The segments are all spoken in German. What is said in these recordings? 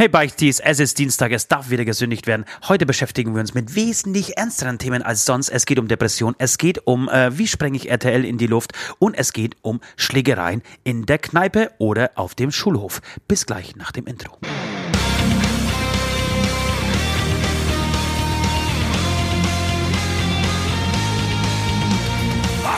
Hey Beichtis, es ist Dienstag, es darf wieder gesündigt werden. Heute beschäftigen wir uns mit wesentlich ernsteren Themen als sonst. Es geht um Depression, es geht um, äh, wie sprenge ich RTL in die Luft und es geht um Schlägereien in der Kneipe oder auf dem Schulhof. Bis gleich nach dem Intro.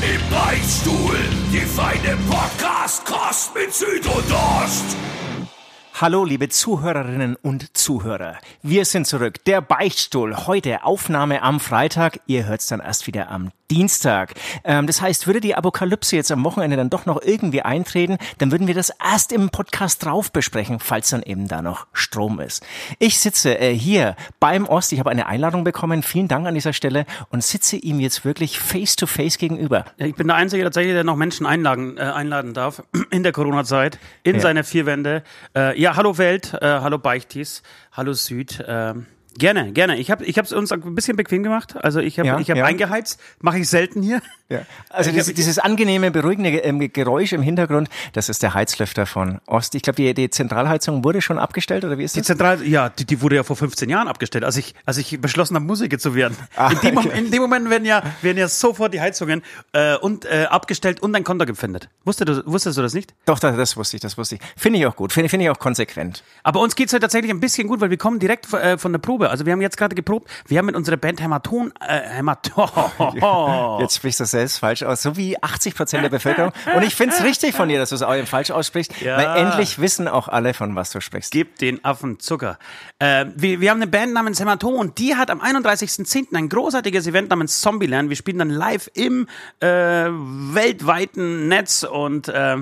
Im Beichtstuhl, die feine Podcast-Kost mit Süd und Ost. Hallo, liebe Zuhörerinnen und Zuhörer. Wir sind zurück. Der Beichtstuhl. Heute Aufnahme am Freitag. Ihr hört's dann erst wieder am Dienstag. Ähm, das heißt, würde die Apokalypse jetzt am Wochenende dann doch noch irgendwie eintreten, dann würden wir das erst im Podcast drauf besprechen, falls dann eben da noch Strom ist. Ich sitze äh, hier beim Ost. Ich habe eine Einladung bekommen. Vielen Dank an dieser Stelle und sitze ihm jetzt wirklich face to face gegenüber. Ich bin der Einzige tatsächlich, der noch Menschen einladen, äh, einladen darf in der Corona-Zeit, in Ja. seine vier Wände. Äh, ja, hallo Welt, äh, hallo Beichtis, hallo Süd. Gerne, gerne. Ich habe ich es uns ein bisschen bequem gemacht. Also ich habe Ja, ich hab ja. eingeheizt. Mache ich selten hier. Ja. Also dieses, hab- dieses angenehme, beruhigende ähm, Geräusch im Hintergrund, das ist der Heizlüfter von Ost. Ich glaube, die, die Zentralheizung wurde schon abgestellt, oder wie ist Die das? Zentral, ja, die, die wurde ja vor 15 Jahren abgestellt, als ich, als ich beschlossen habe, Musiker zu werden. Ah, in, dem, okay. in dem Moment werden ja, werden ja sofort die Heizungen äh, und äh, abgestellt und ein Konto gepfändet. Wusstest du, wusstest du das nicht? Doch, das, das wusste ich, das wusste ich. Finde ich auch gut, finde finde ich auch konsequent. Aber uns geht's heute tatsächlich ein bisschen gut, weil wir kommen direkt äh, von der Probe. Also wir haben jetzt gerade geprobt, wir haben mit unserer Band Hämaton, äh, Hämaton. Jetzt sprichst du selbst falsch aus, so wie 80 Prozent der Bevölkerung. Und ich finde es richtig von dir, dass du es auch falsch aussprichst, Ja. weil endlich wissen auch alle, von was du sprichst. Gib den Affen Zucker. Äh, wir, wir haben eine Band namens Hämatom und die hat am 31.10. ein großartiges Event namens Zombieland. Wir spielen dann live im äh, weltweiten Netz und äh,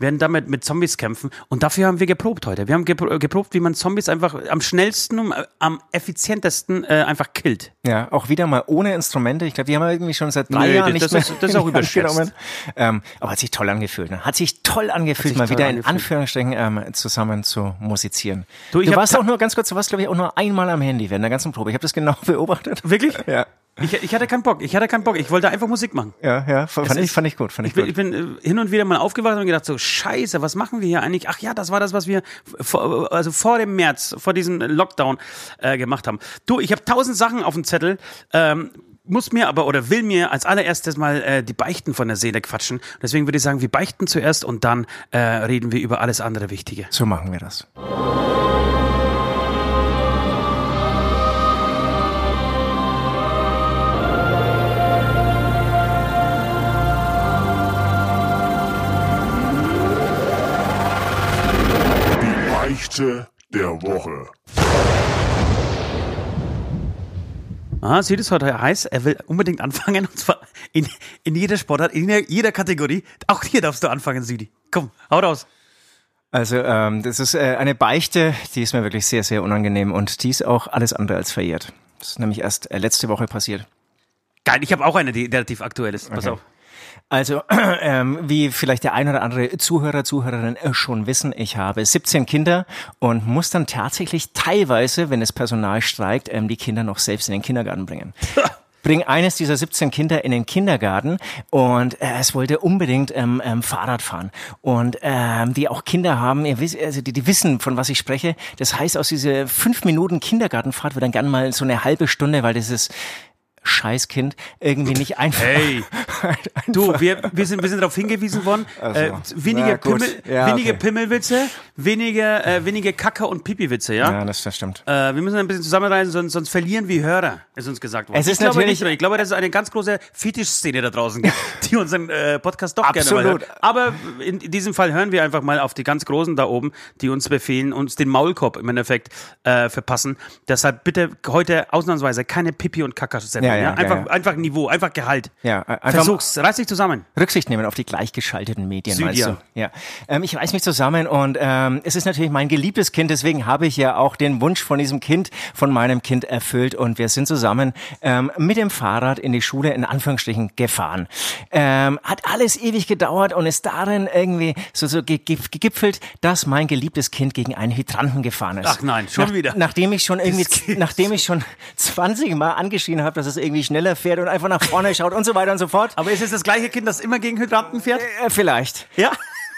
werden damit mit Zombies kämpfen. Und dafür haben wir geprobt heute. Wir haben gepro geprobt, wie man Zombies einfach am schnellsten und äh, am effizientesten äh, einfach killt. Ja, auch wieder mal ohne Instrumente. Ich glaube, die haben wir irgendwie schon seit drei Nö, Jahren das- nicht das mehr ist- das ist auch in überschätzt. Ähm, aber hat sich toll angefühlt. Ne? Hat sich toll angefühlt, sich mal toll wieder in angefühlt. Anführungsstrichen ähm, zusammen zu musizieren. Du, Du, ich hab warst auch nur ganz kurz, du warst glaube ich auch nur einmal am Handy während der ganzen Probe. Ich habe das genau beobachtet. Wirklich? Ja. Ich, ich hatte keinen Bock. Ich hatte keinen Bock. Ich wollte einfach Musik machen. Ja, ja, fand, Es ich, fand ich gut, fand ich, Ich bin, gut. ich bin äh, hin und wieder mal aufgewacht und gedacht so, scheiße, was machen wir hier eigentlich? Ach ja, das war das, was wir vor, also vor dem März, vor diesem Lockdown äh, gemacht haben. Du, ich habe tausend Sachen auf dem Zettel, ähm, muss mir aber oder will mir als allererstes mal äh, die Beichten von der Seele quatschen. Deswegen würde ich sagen, wir beichten zuerst und dann äh, reden wir über alles andere Wichtige. So machen wir das. Beichte der Woche. Ah, sieht es heute heiß? Er will unbedingt anfangen und zwar in, in jeder Sportart, in jeder, jeder Kategorie. Auch hier darfst du anfangen, Südi. Komm, hau raus. Also ähm, das ist äh, eine Beichte, die ist mir wirklich sehr, sehr unangenehm und die ist auch alles andere als verjährt. Das ist nämlich erst äh, letzte Woche passiert. Geil, ich habe auch eine, die relativ aktuell ist. Pass Okay. auf. Also, ähm, wie vielleicht der ein oder andere Zuhörer, Zuhörerin äh, schon wissen, ich habe 17 Kinder und muss dann tatsächlich teilweise, wenn das Personal streikt, ähm, die Kinder noch selbst in den Kindergarten bringen. Bring eines dieser 17 Kinder in den Kindergarten und äh, es wollte unbedingt ähm, ähm, Fahrrad fahren. Und ähm, die auch Kinder haben, ihr wisst, also die, die wissen, von was ich spreche. Das heißt, aus dieser fünf Minuten Kindergartenfahrt wird dann gern mal so eine halbe Stunde, weil dieses Scheißkind irgendwie nicht einfach. Hey, du, wir, wir, sind, wir sind darauf hingewiesen worden, äh, weniger. Pimmel, Ja, weniger okay. Pimmelwitze, weniger, äh, weniger Kacke- und Pipi-Witze, ja? Ja, das, das stimmt. Äh, wir müssen ein bisschen zusammenreisen, sonst, sonst verlieren wir Hörer, ist uns gesagt worden. Es ist ich glaube natürlich- nicht, oder? ich glaube, dass es eine ganz große Fetischszene da draußen gibt, die unseren äh, Podcast doch gerne mal Absolut. hören. Aber in diesem Fall hören wir einfach mal auf die ganz Großen da oben, die uns befehlen, uns den Maulkorb im Endeffekt äh, verpassen. Deshalb bitte heute ausnahmsweise keine Pipi- und Kacke-Sendung. Ja, Ja, ja, ja, einfach, einfach Niveau, einfach Gehalt. Ja, äh, einfach Versuch's, reiß dich zusammen. Rücksicht nehmen auf die gleichgeschalteten Medien, Südia. meinst du? Ja. Ähm, ich reiß mich zusammen und ähm, es ist natürlich mein geliebtes Kind, deswegen habe ich ja auch den Wunsch von diesem Kind, von meinem Kind erfüllt und wir sind zusammen ähm, mit dem Fahrrad in die Schule in Anführungsstrichen gefahren. Ähm, hat alles ewig gedauert und ist darin irgendwie so, so ge ge gegipfelt, dass mein geliebtes Kind gegen einen Hydranten gefahren ist. Ach nein, schon wieder. Nachdem ich schon irgendwie, nachdem ich schon 20 Mal angeschrien habe, dass es irgendwie schneller fährt und einfach nach vorne schaut und so weiter und so fort. Aber ist es das gleiche Kind, das immer gegen Hydranten fährt? Äh, vielleicht. Ja.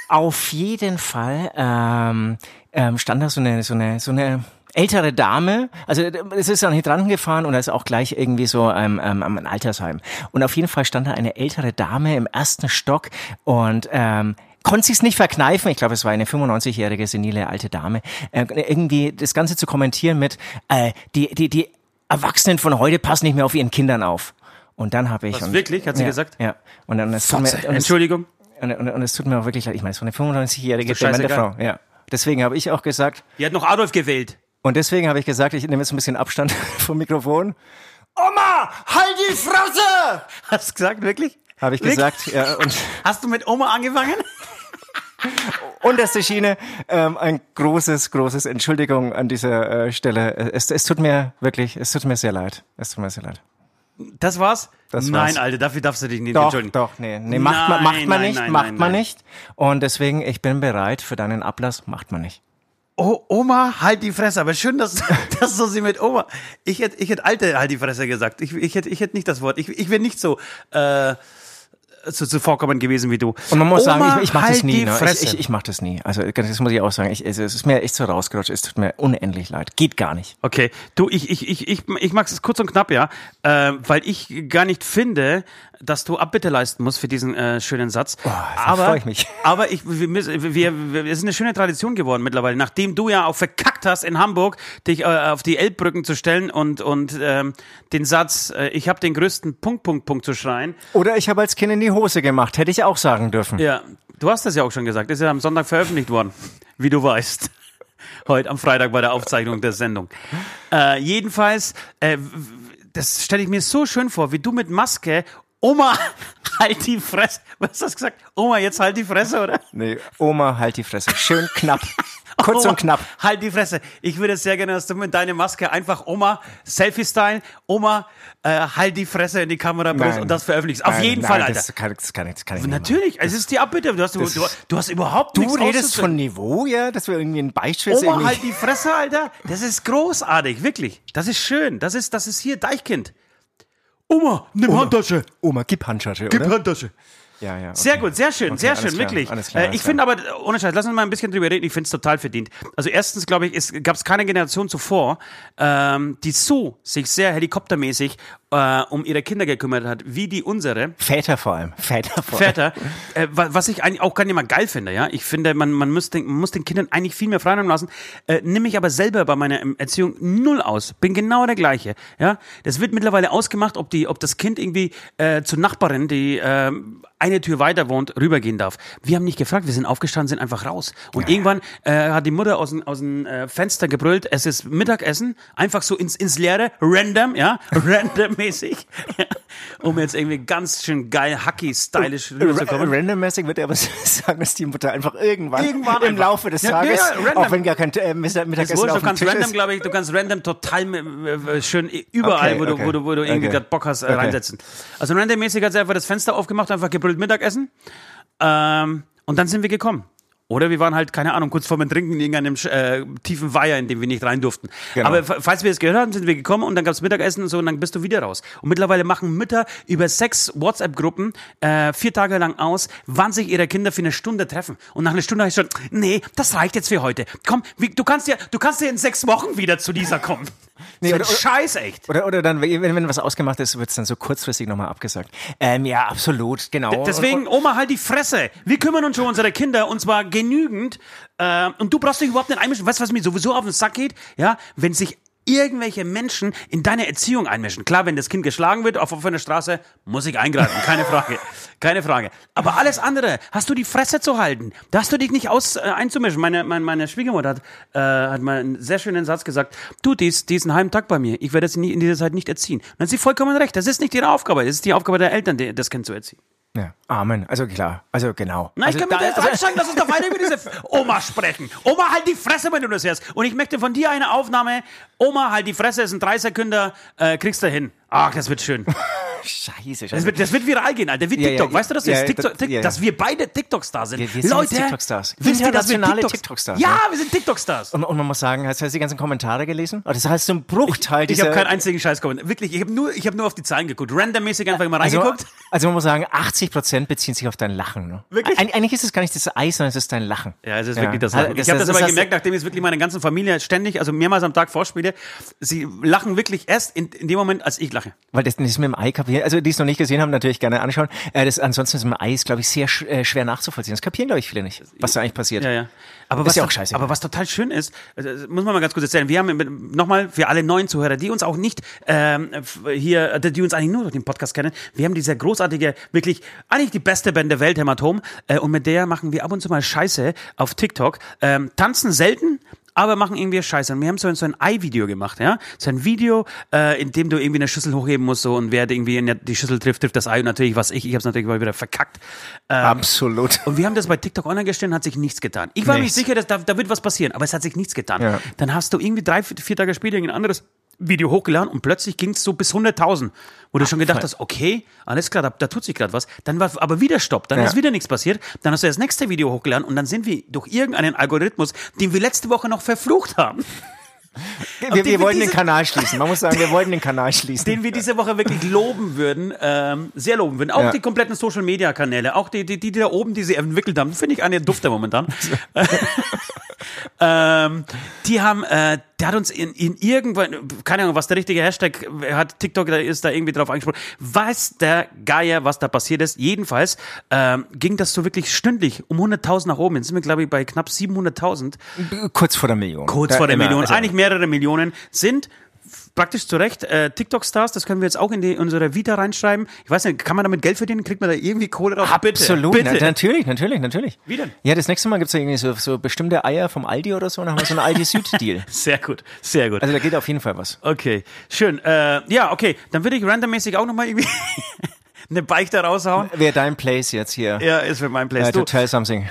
Auf jeden Fall ähm, ähm, stand da so eine, so eine, so eine ältere Dame, also äh, es ist an Hydranten gefahren und da ist auch gleich irgendwie so ähm, ähm, ein Altersheim. Und auf jeden Fall stand da eine ältere Dame im ersten Stock und ähm, konnte sich's nicht verkneifen, ich glaube, es war eine 95-jährige senile alte Dame, äh, irgendwie das Ganze zu kommentieren mit, äh, die, die, die Erwachsenen von heute passen nicht mehr auf ihren Kindern auf. Und dann habe ich... Was, und, wirklich? Hat sie ja, gesagt? Ja. Und dann es tut mir, und Entschuldigung. und, und, und es tut mir auch wirklich leid. Ich meine, es war eine 95-jährige Ist doch demente. Frau. Ja. Deswegen habe ich auch gesagt, Die hat noch Adolf gewählt. und deswegen habe ich gesagt, ich nehme jetzt ein bisschen Abstand vom Mikrofon. Oma, halt die Fresse! Hast du gesagt, wirklich? Habe ich Wirklich? gesagt, ja, und Hast du mit Oma angefangen? unterste Schiene, ähm, ein großes, großes Entschuldigung an dieser äh, Stelle. Es, es tut mir wirklich, es tut mir sehr leid. Es tut mir sehr leid. Das war's? Das Nein, war's. Alter, dafür darfst du dich nicht Doch, entschuldigen. doch, nee, nee, macht man, macht Nein, man nein, nicht, nein, macht nein, man nein. nicht. Und deswegen, ich bin bereit für deinen Ablass, macht man nicht. Oh, Oma, halt die Fresse. Aber schön, dass, dass du sie mit Oma. Ich hätte, ich hätte alte, halt die Fresse gesagt. Ich, ich hätte, ich hätte nicht das Wort. Ich, ich wäre nicht so, äh, so zuvorkommend gewesen wie du. Und man muss Oma, sagen, ich, ich mache halt das nie. Ne? Ich, ich, ich mache das nie. Also das muss ich auch sagen. Ich, es ist mir echt so rausgerutscht. Es tut mir unendlich leid. Geht gar nicht. Okay, du, ich, ich, ich, ich, ich mag es kurz und knapp, ja, äh, weil ich gar nicht finde, dass du Abbitte leisten musst für diesen äh, schönen Satz. aber freu ich mich. Aber ich, wir, wir, wir, wir sind eine schöne Tradition geworden mittlerweile, nachdem du ja auch verkackt hast in Hamburg, dich äh, auf die Elbbrücken zu stellen und und ähm, den Satz, äh, ich habe den größten Punkt Punkt Punkt zu schreien. Oder ich habe als Kind in die Hose gemacht. Hätte ich auch sagen dürfen. Ja, du hast das ja auch schon gesagt. Ist ja am Sonntag veröffentlicht worden, wie du weißt. Heute am Freitag bei der Aufzeichnung der Sendung. Äh, jedenfalls, äh, das stelle ich mir so schön vor, wie du mit Maske, Oma, halt die Fresse. Was hast du gesagt? Oma, jetzt halt die Fresse, oder? Nee, Oma, halt die Fresse. Schön knapp. Kurz Oma, und knapp. Halt die Fresse. Ich würde sehr gerne, dass du mit deiner Maske einfach Oma, Selfie-Style, Oma, äh, halt die Fresse in die Kamera bringst und das veröffentlichst. Auf Nein, jeden nein, Fall, Alter. Das kann, das kann, ich- das kann ich nicht machen. Natürlich, es ist die Abbitte. Du hast, Das- du, du hast überhaupt Du redest von Niveau, ja? Dass wir irgendwie ein Beispiel Oma, irgendwie- halt die Fresse, Alter. Das ist großartig, wirklich. Das ist schön. Das ist, das ist hier Deichkind. Oma, nimm Handtasche. Oma, gib Handtasche, Gib oder? Handtasche. Ja, ja. Sehr gut, sehr schön, Okay, sehr schön, klar, wirklich. klar, äh, ich finde aber, äh, ohne Scheiß, lass uns mal ein bisschen drüber reden, ich finde es total verdient. Also erstens, glaube ich, gab es keine Generation zuvor, ähm, die so sich sehr helikoptermäßig äh, um ihre Kinder gekümmert hat, wie die unsere. Väter vor allem. Väter vor allem. Väter, äh, wa- was ich eigentlich auch gar nicht mal geil finde, ja. Ich finde, man, man, muss den, man muss den Kindern eigentlich viel mehr Freiraum lassen. Äh, nimm mich aber selber bei meiner Erziehung null aus. Bin genau der gleiche, ja. Das wird mittlerweile ausgemacht, ob die, ob das Kind irgendwie äh, zur Nachbarin, die eine Tür weiter wohnt, rübergehen darf. Wir haben nicht gefragt, wir sind aufgestanden, sind einfach raus. Und irgendwann äh, hat die Mutter aus dem aus dem, äh, Fenster gebrüllt, es ist Mittagessen, einfach so ins, ins Leere, random, ja, randommäßig, ja, um jetzt irgendwie ganz schön geil, hacky, stylisch rüberzukommen. Ra- Randommäßig wird er aber sagen, dass die Mutter einfach irgendwann, Irgendwann im einfach. Laufe des Ja, Tages, ja, ja, auch wenn gar kein äh, Mittag- Mittagessen Wurscht, auf du kannst Tisch random, ist. glaube ich, du kannst random total äh, äh, schön überall, Okay, wo, du, okay. wo du, wo du irgendwie Okay. gerade Bock hast, äh, Okay. reinsetzen. Also randommäßig hat sie einfach das Fenster aufgemacht, einfach gebrüllt Mittagessen. Ähm, und dann sind wir gekommen. Oder wir waren halt, keine Ahnung, kurz vor dem Trinken in irgendeinem äh, tiefen Weiher, in dem wir nicht rein durften. Genau. Aber falls wir es gehört haben, sind wir gekommen und dann gab's Mittagessen und so und dann bist du wieder raus. Und mittlerweile machen Mütter über sechs WhatsApp-Gruppen äh, vier Tage lang aus, wann sich ihre Kinder für eine Stunde treffen. Und nach einer Stunde heißt schon, nee, das reicht jetzt für heute. Komm, wie, du kannst ja, du kannst ja in sechs Wochen wieder zu dieser kommen. Nee, oder- Scheiß echt. Oder, oder dann, wenn, wenn was ausgemacht ist, wird es dann so kurzfristig nochmal abgesagt. Ähm, ja, absolut, genau. Deswegen, Oma, halt die Fresse. Wir kümmern uns schon um unsere Kinder und zwar genügend. Äh, und du brauchst dich überhaupt nicht einmischen. Weißt du, was mir sowieso auf den Sack geht? Ja, wenn sich irgendwelche Menschen in deine Erziehung einmischen. Klar, wenn das Kind geschlagen wird auf offener Straße, muss ich eingreifen, keine Frage, keine Frage. Aber alles andere, hast du die Fresse zu halten, da hast du dich nicht aus äh, einzumischen. Meine, meine, meine Schwiegermutter hat, äh, hat mal einen sehr schönen Satz gesagt, du, die ist, die ist einen halben Tag bei mir, ich werde sie nie, in dieser Zeit nicht erziehen. Und dann hat sie vollkommen recht, das ist nicht ihre Aufgabe, das ist die Aufgabe der Eltern, das Kind zu erziehen. Ja, Amen. Also klar, also genau. Nein, also, ich kann mir das einsteigen, lass uns doch weiter über diese Oma sprechen. Oma, halt die Fresse, wenn du das hörst. Und ich möchte von dir eine Aufnahme. Oma, halt die Fresse, ist ein drei Sekunden, äh, kriegst du hin. Ach, das wird schön. Scheiße, Das scheiße. wird, das wird viral gehen, Alter. Wie Ja, TikTok. ja, weißt du das ja, jetzt? ja, TikTok, ja, ja. Dass wir beide TikTok-Stars sind. Wir- wir sind Leute, jetzt TikTok-Stars. Wisst ihr, dass wir Internationale TikToks- TikTok-Stars, Ja, ne? wir sind TikTok-Stars. Und, und man muss sagen, hast du die ganzen Kommentare gelesen? Oh, das heißt so ein Bruchteil Ich dieser... habe keinen einzigen Scheiß kommentiert. Wirklich, ich habe nur, ich hab nur auf die Zahlen geguckt. Randommäßig einfach mal also, reingeguckt. also man muss sagen, 80% beziehen sich auf dein Lachen. Ne? Wirklich? Eig eigentlich ist es gar nicht das Eis, sondern es ist dein Lachen. Ja, es ist wirklich das Also Lachen. ich habe das, das aber gemerkt, nachdem ich es wirklich meiner ganzen Familie ständig, also mehrmals am Tag vorspiele. Sie lachen wirklich erst in, in dem Moment, als ich lache. Weil das, das mit dem Ei kapieren, also die es noch nicht gesehen haben, natürlich gerne anschauen. Äh, das, ansonsten ist mit dem Ei, ist, glaube ich, sehr sch äh, schwer nachzuvollziehen. Das kapieren, glaube ich, viele nicht, was da eigentlich passiert. Ja, ja. Aber Ist was, ja auch scheiße. aber was total schön ist, das muss man mal ganz kurz erzählen. Wir haben nochmal für alle neuen Zuhörer, die uns auch nicht ähm, hier, die uns eigentlich nur durch den Podcast kennen, wir haben diese großartige, wirklich eigentlich die beste Band der Welt, Hämatom, äh, und mit der machen wir ab und zu mal Scheiße auf TikTok. Ähm, tanzen selten, aber machen irgendwie Scheiße. Und wir haben so, ein- so ein Ei-Video gemacht, ja? So ein Video, äh, in dem du irgendwie eine Schüssel hochheben musst, so, und wer irgendwie in der- die Schüssel trifft, trifft das Ei. Und natürlich, was ich, ich habe es natürlich mal wieder verkackt. Ähm, Absolut. und wir haben das bei TikTok online gestellt und hat sich nichts getan. Ich war mir sicher, dass da, da wird was passieren, aber es hat sich nichts getan. Ja. Dann hast du irgendwie drei, vier Tage später ein anderes Video hochgeladen und plötzlich ging es so bis 100.000, wo du schon gedacht fein. hast, okay, alles klar, da, da tut sich gerade was. Dann war aber wieder Stopp, dann Ja. ist wieder nichts passiert. Dann hast du das nächste Video hochgeladen und dann sind wir durch irgendeinen Algorithmus, den wir letzte Woche noch verflucht haben, Wir, wir wollten den Kanal schließen. Man muss sagen, wir wollten den Kanal schließen. den wir diese Woche wirklich loben würden, ähm, sehr loben würden. Auch Ja. die kompletten Social Media Kanäle, auch die, die, die da oben, die sie entwickelt haben, finde ich eine dufte momentan. ähm, die haben, äh, der hat uns in, in irgendwann, keine Ahnung, was der richtige Hashtag hat, TikTok da ist da irgendwie drauf angesprochen. Weiß der Geier, was da passiert ist. Jedenfalls ähm, ging das so wirklich stündlich um 100.000 nach oben. Jetzt sind wir, glaube ich, bei knapp 700.000 Kurz vor der Million. kurz Da vor der immer, Million, also- eigentlich mehrere Millionen, sind praktisch zu Recht äh, TikTok-Stars, das können wir jetzt auch in die, unsere Vita reinschreiben. Ich weiß nicht, kann man damit Geld verdienen? Kriegt man da irgendwie Kohle drauf? Absolut, Bitte, Na, bitte. natürlich, natürlich, natürlich. Wie denn? Ja, das nächste Mal gibt's ja irgendwie so, so bestimmte Eier vom Aldi oder so, dann haben wir so einen Aldi-Süd-Deal. Sehr gut, sehr gut. Also da geht auf jeden Fall was. Okay, schön. Äh, ja, okay, dann würde ich randommäßig auch nochmal irgendwie eine Beichte raushauen. Wäre dein Place jetzt hier. Ja, ist für mein Place. Du, to tell something.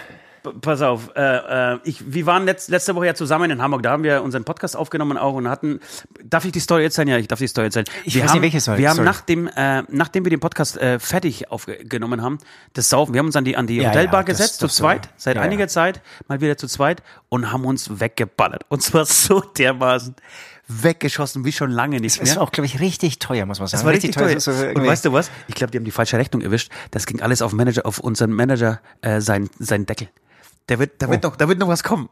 Pass auf, äh, äh, ich, wir waren letzt, letzte Woche ja zusammen in Hamburg, da haben wir unseren Podcast aufgenommen auch und hatten, darf ich die Story erzählen? Ja, ich darf die Story erzählen. Ich wir weiß haben, nicht, welche Story. Wir haben Sorry. nachdem, äh, nachdem wir den Podcast äh, fertig aufgenommen haben, das Saufen, wir haben uns an die, an die Ja, Hotelbar ja, das- gesetzt, zu das so. zweit, seit Ja, einiger. Zeit, mal wieder zu zweit und haben uns weggeballert. Und zwar so dermaßen weggeschossen wie schon lange nicht Das mehr. war auch, glaube ich, richtig teuer, muss man sagen. Das war richtig, teuer. Das ist so und weißt du was? Ich glaube, die haben die falsche Rechnung erwischt. Das ging alles auf Manager, auf unseren Manager äh, sein, sein Deckel. Der wird, da wird Oh. noch, da wird noch was kommen.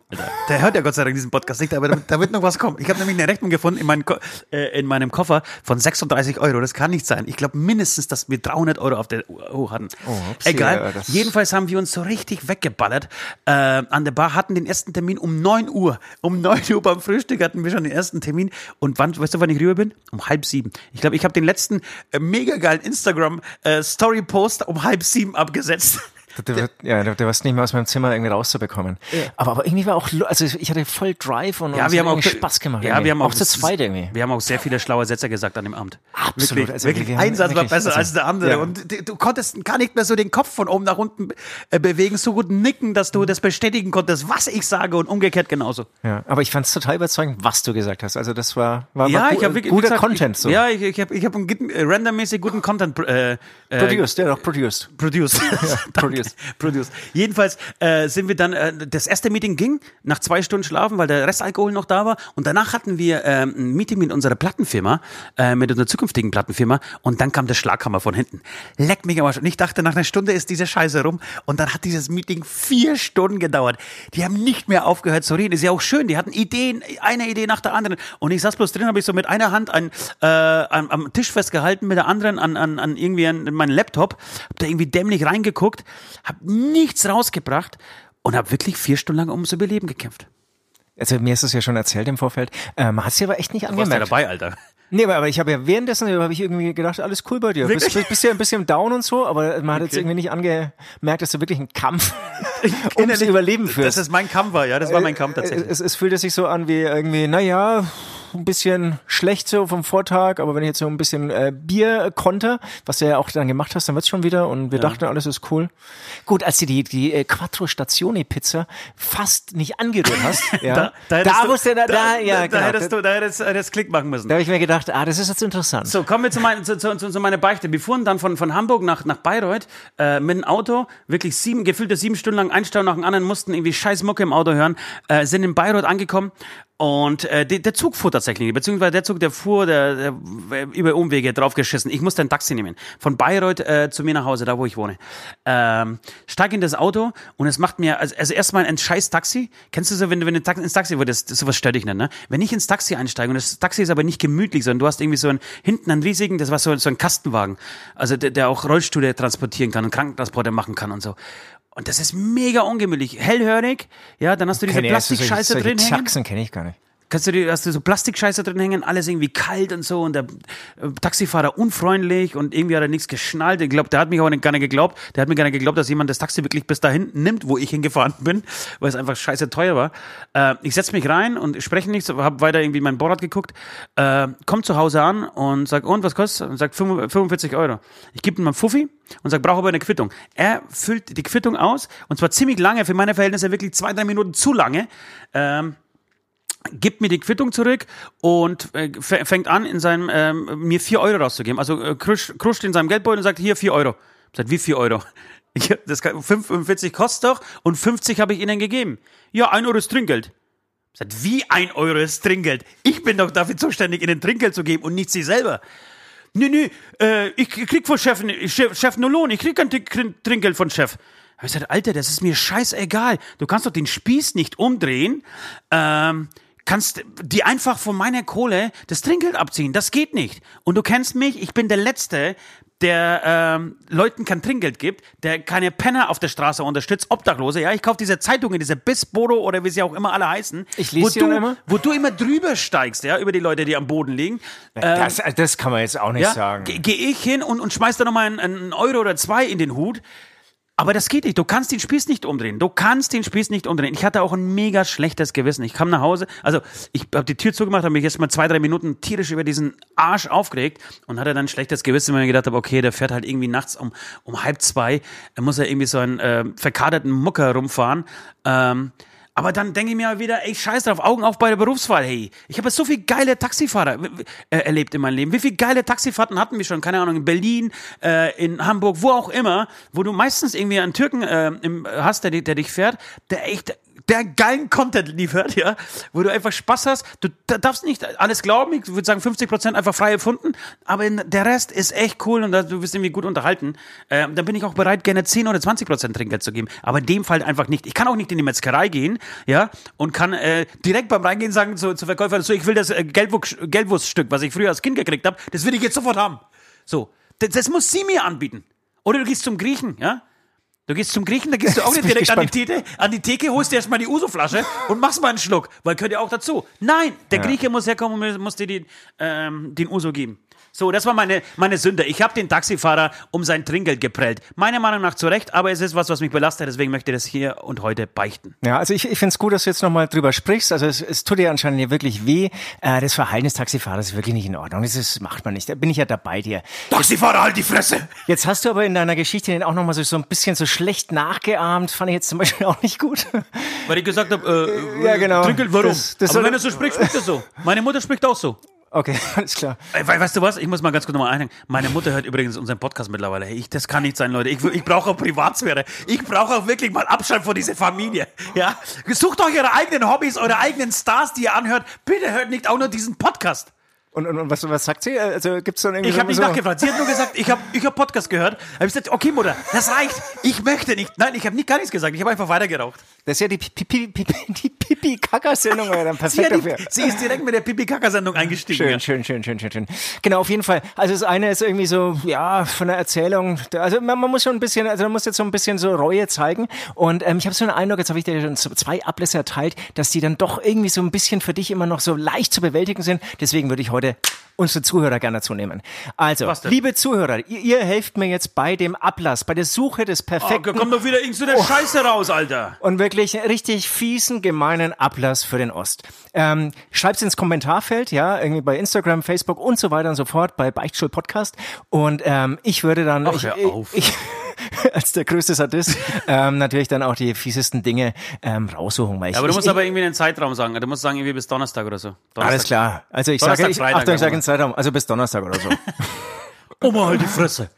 Der hört ja Gott sei Dank diesen Podcast nicht, aber da, da wird noch was kommen. Ich habe nämlich eine Rechnung gefunden in, meinem Ko äh, in meinem Koffer von 36 Euro. Das kann nicht sein. Ich glaube mindestens, dass wir 300 Euro auf der Uhr hatten. Oh, Egal. ja, Jedenfalls haben wir uns so richtig weggeballert äh, an der Bar, hatten den ersten Termin um 9 Uhr. Um 9 Uhr beim Frühstück hatten wir schon den ersten Termin. Und wann, weißt du, wann ich rüber bin? Um halb sieben. Ich glaube, ich habe den letzten äh, mega geilen Instagram-Story-Post um halb sieben abgesetzt. Der, wird, ja, der, der war nicht mehr aus meinem Zimmer irgendwie rauszubekommen. Aber, aber irgendwie war auch, also ich hatte voll Drive und, Ja, wir haben auch Spaß gemacht. Ja, irgendwie. wir haben auch, zu zweit irgendwie. Wir haben auch sehr viele schlaue Sätze gesagt an dem Abend. Absolut, Wirklich, also wirklich wir haben Einsatz war besser also, als der andere. ja. Und du, du konntest gar nicht mehr so den Kopf von oben nach unten äh, bewegen, so gut nicken, dass du das bestätigen konntest, was ich sage und umgekehrt genauso. Ja, aber ich fand es total überzeugend, was du gesagt hast. Also das war, war, Ja, war ich habe wirklich guter gesagt, Content. So. Ich, ja, ich, ich habe ich hab einen äh, randommäßig guten Content äh, äh, produced, der doch produced. Produce. produced. Produce. Jedenfalls äh, sind wir dann, äh, das erste Meeting ging nach zwei Stunden Schlafen, weil der Restalkohol noch da war. Und danach hatten wir ähm, ein Meeting mit unserer Plattenfirma, äh, mit unserer zukünftigen Plattenfirma. Und dann kam der Schlaghammer von hinten. Leck mich aber schon. Ich dachte, nach einer Stunde ist diese Scheiße rum. Und dann hat dieses Meeting vier Stunden gedauert. Die haben nicht mehr aufgehört zu reden. Ist ja auch schön. Die hatten Ideen, eine Idee nach der anderen. Und ich saß bloß drin, habe ich so mit einer Hand an, äh, am, am Tisch festgehalten, mit der anderen an, an, an irgendwie an meinen Laptop. Hab da irgendwie dämlich reingeguckt, hab nichts rausgebracht und hab wirklich vier Stunden lang ums Überleben gekämpft. Also mir ist es ja schon erzählt im Vorfeld. Ähm, hast du aber echt nicht Du warst ja angemerkt. dabei, Alter. Nee, aber ich habe ja währenddessen habe ich irgendwie gedacht, alles cool bei dir. Bist, bist, bist ja ein bisschen down und so, aber man hat jetzt Okay. irgendwie nicht angemerkt, dass du wirklich einen Kampf ums Überleben Das führst. ist mein Kampf war, ja, das war mein Kampf tatsächlich. Es, es fühlte sich so an wie irgendwie, naja, ein bisschen schlecht so vom Vortag, aber wenn ich jetzt so ein bisschen äh, Bier konter, was du ja auch dann gemacht hast, dann wird's schon wieder und wir dachten, alles ist cool. Gut, als du die, die äh, Quattro Stazione Pizza fast nicht angerührt hast, ja, da, Da, du- wusste da, da, ja, da, genau. hättest du, da hättest, hättest Klick machen müssen. da habe ich mir gedacht, ah, das ist jetzt interessant. So, kommen wir zu, mein, zu, zu, zu, zu meiner Beichte. Wir fuhren dann von, von Hamburg nach, nach Bayreuth äh, mit dem Auto, wirklich sieben, gefühlte sieben Stunden lang, ein Stau nach dem anderen, mussten irgendwie scheiß Mucke im Auto hören, äh, sind in Bayreuth angekommen und äh, der, der Zug fuhr tatsächlich, beziehungsweise der Zug, der fuhr der, der, über Umwege draufgeschissen. Ich musste ein Taxi nehmen, von Bayreuth äh, zu mir nach Hause, da wo ich wohne. Ähm, steig in das Auto und es macht mir, also, also erstmal ein scheiß Taxi. Kennst du so, wenn du, wenn du ins Taxi würdest, sowas stört dich nicht, ne? Wenn ich ins Taxi einsteige und das Taxi ist aber nicht gemütlich, sondern du hast irgendwie so einen, hinten einen riesigen, das war so, so ein Kastenwagen, also der, der auch Rollstühle transportieren kann und Krankentransporte machen kann und so. Und das ist mega ungemütlich, hellhörig, ja, dann hast du diese Plastikscheiße drin hängen. Taxen kenne ich gar nicht. Kannst du dir, hast du so Plastikscheiße drin hängen, alles irgendwie kalt und so und der äh, Taxifahrer unfreundlich und irgendwie hat er nichts geschnallt. Ich glaube, der hat mich aber nicht, gar nicht geglaubt. Der hat mir gar nicht geglaubt, dass jemand das Taxi wirklich bis dahin nimmt, wo ich hingefahren bin, weil es einfach scheiße teuer war. Äh, ich setz mich rein und spreche nichts, habe weiter irgendwie mein Board geguckt, äh, komm zu Hause an und sag, und was kostet? Und sagt 45 Euro. Ich gebe ihm mal Fuffi und sag, brauche aber eine Quittung. Er füllt die Quittung aus und zwar ziemlich lange, für meine Verhältnisse wirklich zwei, drei Minuten zu lange. Ähm, gibt mir die Quittung zurück und äh, fängt an, in seinem ähm, mir vier Euro rauszugeben. Also äh, kruscht, in seinem Geldbeutel und sagt, hier vier Euro. Sagt, wie vier Euro? Ich, das kann, 45 kostet doch und 50 habe ich ihnen gegeben. Ja, ein Euro ist Trinkgeld. Sagt, wie ein Euro ist Trinkgeld? Ich bin doch dafür zuständig, ihnen Trinkgeld zu geben und nicht sie selber. Nee, nee, äh, ich krieg von Chef, Chef, Chef nur Lohn, ich krieg kein Trink- Trinkgeld von Chef. Hab ich gesagt, Alter, das ist mir scheißegal. Du kannst doch den Spieß nicht umdrehen, ähm, kannst die einfach von meiner Kohle das Trinkgeld abziehen. Das geht nicht. Und du kennst mich, ich bin der Letzte, der ähm, Leuten kein Trinkgeld gibt, der keine Penner auf der Straße unterstützt, Obdachlose. Ja, ich kaufe diese Zeitungen, diese Bisbodo oder wie sie auch immer alle heißen, Ich lese wo die du, immer. wo du immer drüber steigst, ja, über die Leute, die am Boden liegen. Das, das kann man jetzt auch nicht Ja, sagen. ge- Gehe ich hin und, und schmeiß da nochmal einen, einen Euro oder zwei in den Hut. Aber das geht nicht. Du kannst den Spieß nicht umdrehen. Du kannst den Spieß nicht umdrehen. Ich hatte auch ein mega schlechtes Gewissen. Ich kam nach Hause, also ich habe die Tür zugemacht, habe mich jetzt mal zwei, drei Minuten tierisch über diesen Arsch aufgeregt und hatte dann ein schlechtes Gewissen, weil ich gedacht habe, okay, der fährt halt irgendwie nachts um, um halb zwei, er muss ja irgendwie so einen äh, verkaderten Mucker rumfahren. Ähm, aber dann denke ich mir wieder, ey, scheiß drauf, Augen auf bei der Berufswahl, hey. Ich habe so viele geile Taxifahrer äh, erlebt in meinem Leben. Wie viele geile Taxifahrten hatten wir schon? Keine Ahnung, in Berlin, äh, in Hamburg, wo auch immer, wo du meistens irgendwie einen Türken äh, im, hast, der, der dich fährt, der echt der geilen Content liefert, ja, wo du einfach Spaß hast. Du da- darfst nicht alles glauben, ich würde sagen 50% einfach frei erfunden, aber der Rest ist echt cool und du wirst irgendwie gut unterhalten. Ähm, dann bin ich auch bereit, gerne 10 oder 20% Trinkgeld zu geben, aber in dem Fall einfach nicht. Ich kann auch nicht in die Metzgerei gehen, ja, und kann äh, direkt beim Reingehen sagen zu, zu Verkäufer, so, ich will das äh, Gelbwurst, Gelbwurststück, was ich früher als Kind gekriegt habe, das will ich jetzt sofort haben. So, das, das muss sie mir anbieten. Oder du gehst zum Griechen, ja, Du gehst zum Griechen, da gehst du auch nicht direkt an die, Theke, an die Theke, holst dir erstmal die Uso-Flasche und machst mal einen Schluck, weil gehört ja auch dazu. Nein, der Grieche muss herkommen und muss dir den, ähm, den Uso geben. So, das war meine, meine Sünde. Ich habe den Taxifahrer um sein Trinkgeld geprellt. Meiner Meinung nach zu Recht, aber es ist was, was mich belastet, deswegen möchte ich das hier und heute beichten. Ja, also ich, ich finde es gut, dass du jetzt nochmal drüber sprichst. Also es, es tut dir anscheinend ja wirklich weh. Äh, das Verhalten des Taxifahrers ist wirklich nicht in Ordnung. Das ist, macht man nicht. Da bin ich ja dabei dir. Taxifahrer, halt die Fresse! Jetzt hast du aber in deiner Geschichte den auch nochmal so, so ein bisschen so schlecht nachgeahmt. Fand ich jetzt zum Beispiel auch nicht gut. Weil ich gesagt habe, äh, Ja, genau. Trinkgeld, warum? Das- das aber wenn er so spricht, spricht er so. Meine Mutter spricht auch so. Okay, alles klar. Ey, we- Weißt du was? Ich muss mal ganz kurz nochmal einhängen. Meine Mutter hört übrigens unseren Podcast mittlerweile. Hey, ich, das kann nicht sein, Leute. Ich, ich brauche auch Privatsphäre. Ich brauche auch wirklich mal Abstand von dieser Familie. Ja? Sucht euch eure eigenen Hobbys, eure eigenen Stars, die ihr anhört. Bitte hört nicht auch nur diesen Podcast. Und, und, und was, was sagt sie? Also gibt's dann irgendwie Ich habe nicht so, nachgefragt. Sie hat nur gesagt, ich habe ich hab Podcast gehört. Hab ich gesagt, okay, Mutter, das reicht. Ich möchte nicht. Nein, ich habe nicht gar nichts gesagt. Ich habe einfach weitergeraucht. Das ist ja die Pipi, Pipi, die Pipi-Kaka-Sendung. Sie, Perfekt dafür. sie ist direkt mit der Pipi-Kaka-Sendung eingestiegen. Schön, schön, schön, schön, schön, schön. Genau, auf jeden Fall. Also das eine ist irgendwie so, ja, von der Erzählung, also man, muss schon ein bisschen, also man muss jetzt so ein bisschen so Reue zeigen. Und ähm, ich habe so einen Eindruck, jetzt habe ich dir schon zwei Ablässe erteilt, dass die dann doch irgendwie so ein bisschen für dich immer noch so leicht zu bewältigen sind. Deswegen würde ich heute unsere Zuhörer gerne dazu nehmen. Also, liebe Zuhörer, ihr, ihr helft mir jetzt bei dem Ablass, bei der Suche des Oh, perfekten da kommt doch wieder irgend so eine Scheiße raus, Alter. und wirklich einen richtig fiesen, gemeinen Ablass für den Ost. Ähm, schreibt's ins Kommentarfeld, ja, irgendwie bei Instagram, Facebook und so weiter und so fort, bei Beichtstuhl Podcast. Und ähm, ich würde dann, Ach, ich, hör auf. ich, als der größte Sadist, ähm, natürlich dann auch die fiesesten Dinge ähm, raussuchen. Weil ich, aber du musst ich, aber irgendwie einen Zeitraum sagen. Du musst sagen, irgendwie bis Donnerstag oder so. Donnerstag. alles klar. Also ich Donnerstag, sage, ich, Freitag, Achtung, ich sage in Zeitraum, also bis Donnerstag oder so. Oma, halt die Fresse.